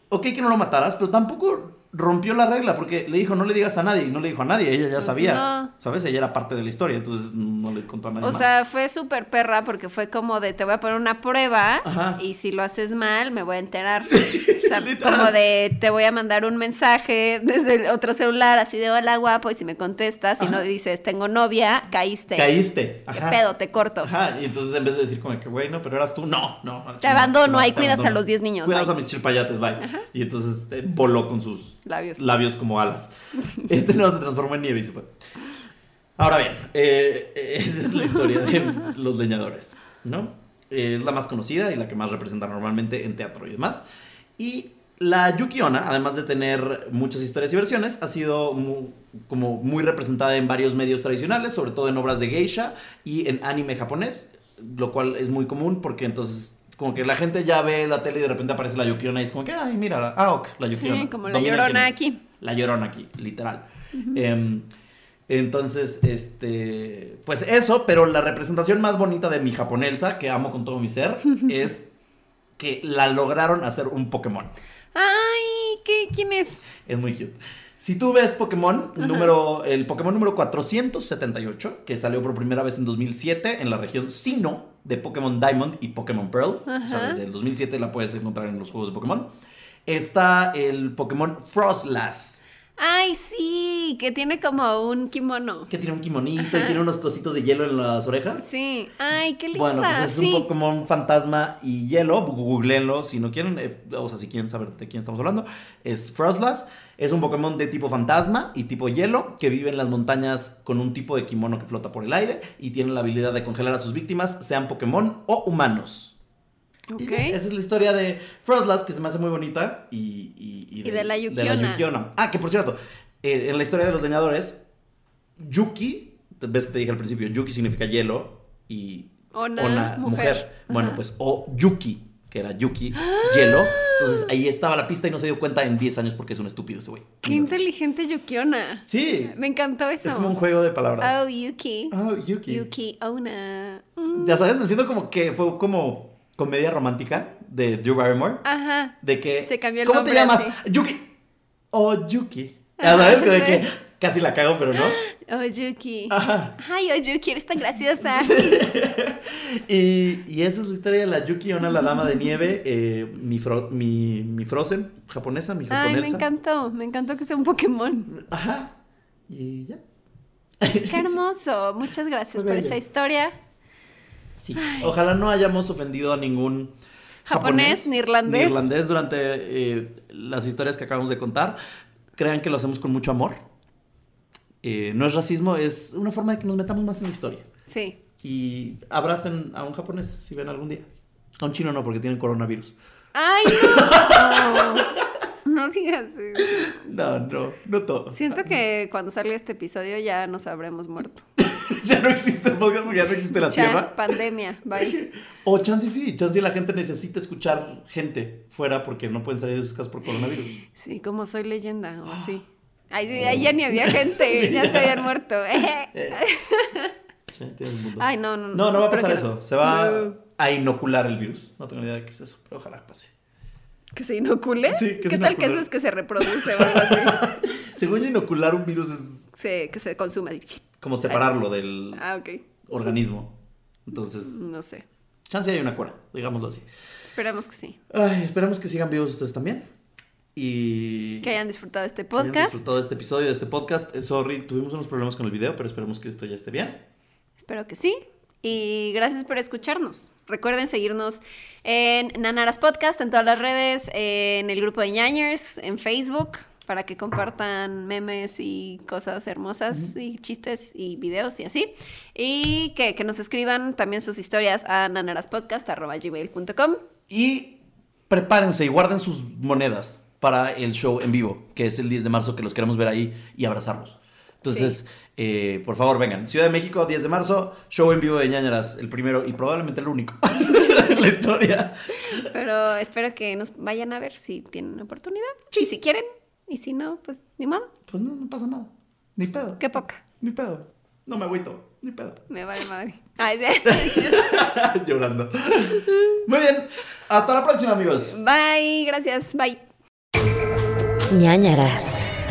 ok que no lo mataras, pero tampoco rompió la regla porque le dijo no le digas a nadie y no le dijo a nadie, ella ya Pues sabía, no. ¿sabes? Ella era parte de la historia, entonces no le contó a nadie O más. sea, fue súper perra porque fue como de te voy a poner una prueba Ajá. y si lo haces mal me voy a enterar. o <laughs> como de te voy a mandar un mensaje desde otro celular así de hola guapo y si me contestas y no dices tengo novia, caíste. Caíste. ¿Qué Ajá. pedo? Te corto. Ajá, y entonces en vez de decir como que, güey, no, pero eras tú, no, no. Te abandono, no, ahí te cuidas a los 10 niños, Cuidas bye. a mis chilpayates, bye. Y entonces eh, voló con sus Labios. labios como alas. <laughs> Este no se transformó en nieve y se fue. Ahora bien, eh, eh, esa es la historia de <laughs> los leñadores, ¿no? Eh, es la más conocida y la que más representa normalmente en teatro y demás. Y la Yuki Onna, además de tener muchas historias y versiones, ha sido mu- como muy representada en varios medios tradicionales, sobre todo en obras de geisha y en anime japonés, lo cual es muy común porque entonces como que la gente ya ve la tele y de repente aparece la Yuki Onna y es como que, ay, mira, ah, ok, la Yuki Sí, como la Domina Llorona aquí. La llorona aquí, literal. Em, entonces, este, pues eso, pero la representación más bonita de mi japonesa, que amo con todo mi ser, <laughs> es que la lograron hacer un Pokémon. Ay, ¿qué, ¿quién es? Es muy cute. Si tú ves Pokémon, número, el Pokémon número 478, que salió por primera vez en 2007 en la región Sino de Pokémon Diamond y Pokémon Pearl, o sea, desde el 2007 la puedes encontrar en los juegos de Pokémon, está el Pokémon Frostlass. Ay, sí, que tiene como un kimono. Que tiene un kimonito y tiene unos cositos de hielo en las orejas. Sí. Ay, qué linda. Bueno, pues es sí. un Pokémon fantasma y hielo. Googleenlo si no quieren. eh, o sea, si quieren saber de quién estamos hablando. Es Frostlass. Es un Pokémon de tipo fantasma y tipo hielo que vive en las montañas con un tipo de kimono que flota por el aire y tiene la habilidad de congelar a sus víctimas, sean Pokémon o humanos. Ok. Y ya, esa es la historia de Frostlass, que se me hace muy bonita. Y, y, Y de la Yuki Onna. Yuki Onna. Ah, que por cierto, eh, en la historia de los leñadores, Yuki, ves que te dije al principio, Yuki significa hielo y Ona, mujer. mujer. Bueno, pues o Yuki, que era Yuki, hielo. Entonces ahí estaba la pista y no se dio cuenta en 10 años porque es un estúpido ese güey. Qué inteligente Yukiona. Sí. Me encantó eso. Es como un juego de palabras. Oh, Yuki. Oh, Yuki. Yuki Ona. Mm. Ya sabes, me siento como que fue como comedia romántica de Drew Barrymore. Ajá. De que. Se cambió el ¿Cómo nombre te llamas? así. Yuki. Oh, Yuki. Ajá, sabes, de sí. que casi la cago, pero no. <gasps> Oh, Yuki. Ajá. Ay, oh, Yuki, eres tan graciosa. <laughs> Y, y esa es la historia de la Yuki Onna, la dama de nieve, eh, mi, fro- mi, mi Frozen japonesa, mi Ay, japonesa. me encantó. Me encantó que sea un Pokémon. Ajá. Y ya. Qué hermoso. Muchas gracias por bello. esa historia. Sí. Ojalá no hayamos ofendido a ningún Japonés, ni irlandés. ni irlandés durante eh, las historias que acabamos de contar. Crean que lo hacemos con mucho amor. Eh, no es racismo, es una forma de que nos metamos más en la historia. Sí. Y abracen a un japonés si ven algún día. A un chino no, porque tienen coronavirus. Ay, no. <laughs> No digas eso. No, no, no todos. Siento que cuando salga este episodio ya nos habremos muerto. <laughs> ya no existe el podcast porque ya no existe la tierra. pandemia. Bye. <laughs> O chance sí, chance la gente necesita escuchar gente fuera porque no pueden salir de sus casas por coronavirus. Sí, como soy leyenda o así. Ahí, ahí ya ni había gente, <laughs> ya se habían muerto. Sí, punto. Ay, no, no, No, no va a pasar eso. Se va. No. a inocular el virus. No tengo ni idea de qué es eso, pero ojalá pase. ¿Que se inocule? Sí, que ¿Qué se tal que eso es que se reproduce o algo así? <laughs> Según yo, inocular un virus es Sí, que se consume. como separarlo del Ah, ok. organismo. Entonces, No sé. chance hay una cura, digámoslo así. Esperamos que sí. Ay, esperamos que sigan vivos ustedes también. Y Que hayan disfrutado este que hayan podcast. disfrutado este episodio, de este podcast. Eh, Sorry, tuvimos unos problemas con el video, pero esperemos que esto ya esté bien. Espero que sí. Y gracias por escucharnos. Recuerden seguirnos en Nanaras Podcast, en todas las redes, en el grupo de ñañers, en Facebook, para que compartan memes y cosas hermosas y chistes y videos y así. Y que, que nos escriban también sus historias a nanaraspodcast.gmail.com. Y prepárense y guarden sus monedas para el show en vivo, que es el 10 de marzo, que los queremos ver ahí y abrazarlos. Entonces, eh, por favor, vengan. Ciudad de México, 10 de marzo, show en vivo de ñañaras, el primero y probablemente el único <laughs> en la historia. Pero espero que nos vayan a ver si tienen oportunidad. Y si quieren. Y si no, pues ni modo. Pues no, no pasa nada. Ni pedo. Qué poca. Ni pedo. No me agüito. Ni pedo. Me vale madre. Ay, sí. <laughs> Llorando. Muy bien. Hasta la próxima, amigos. Bye, gracias, bye. ñañaras.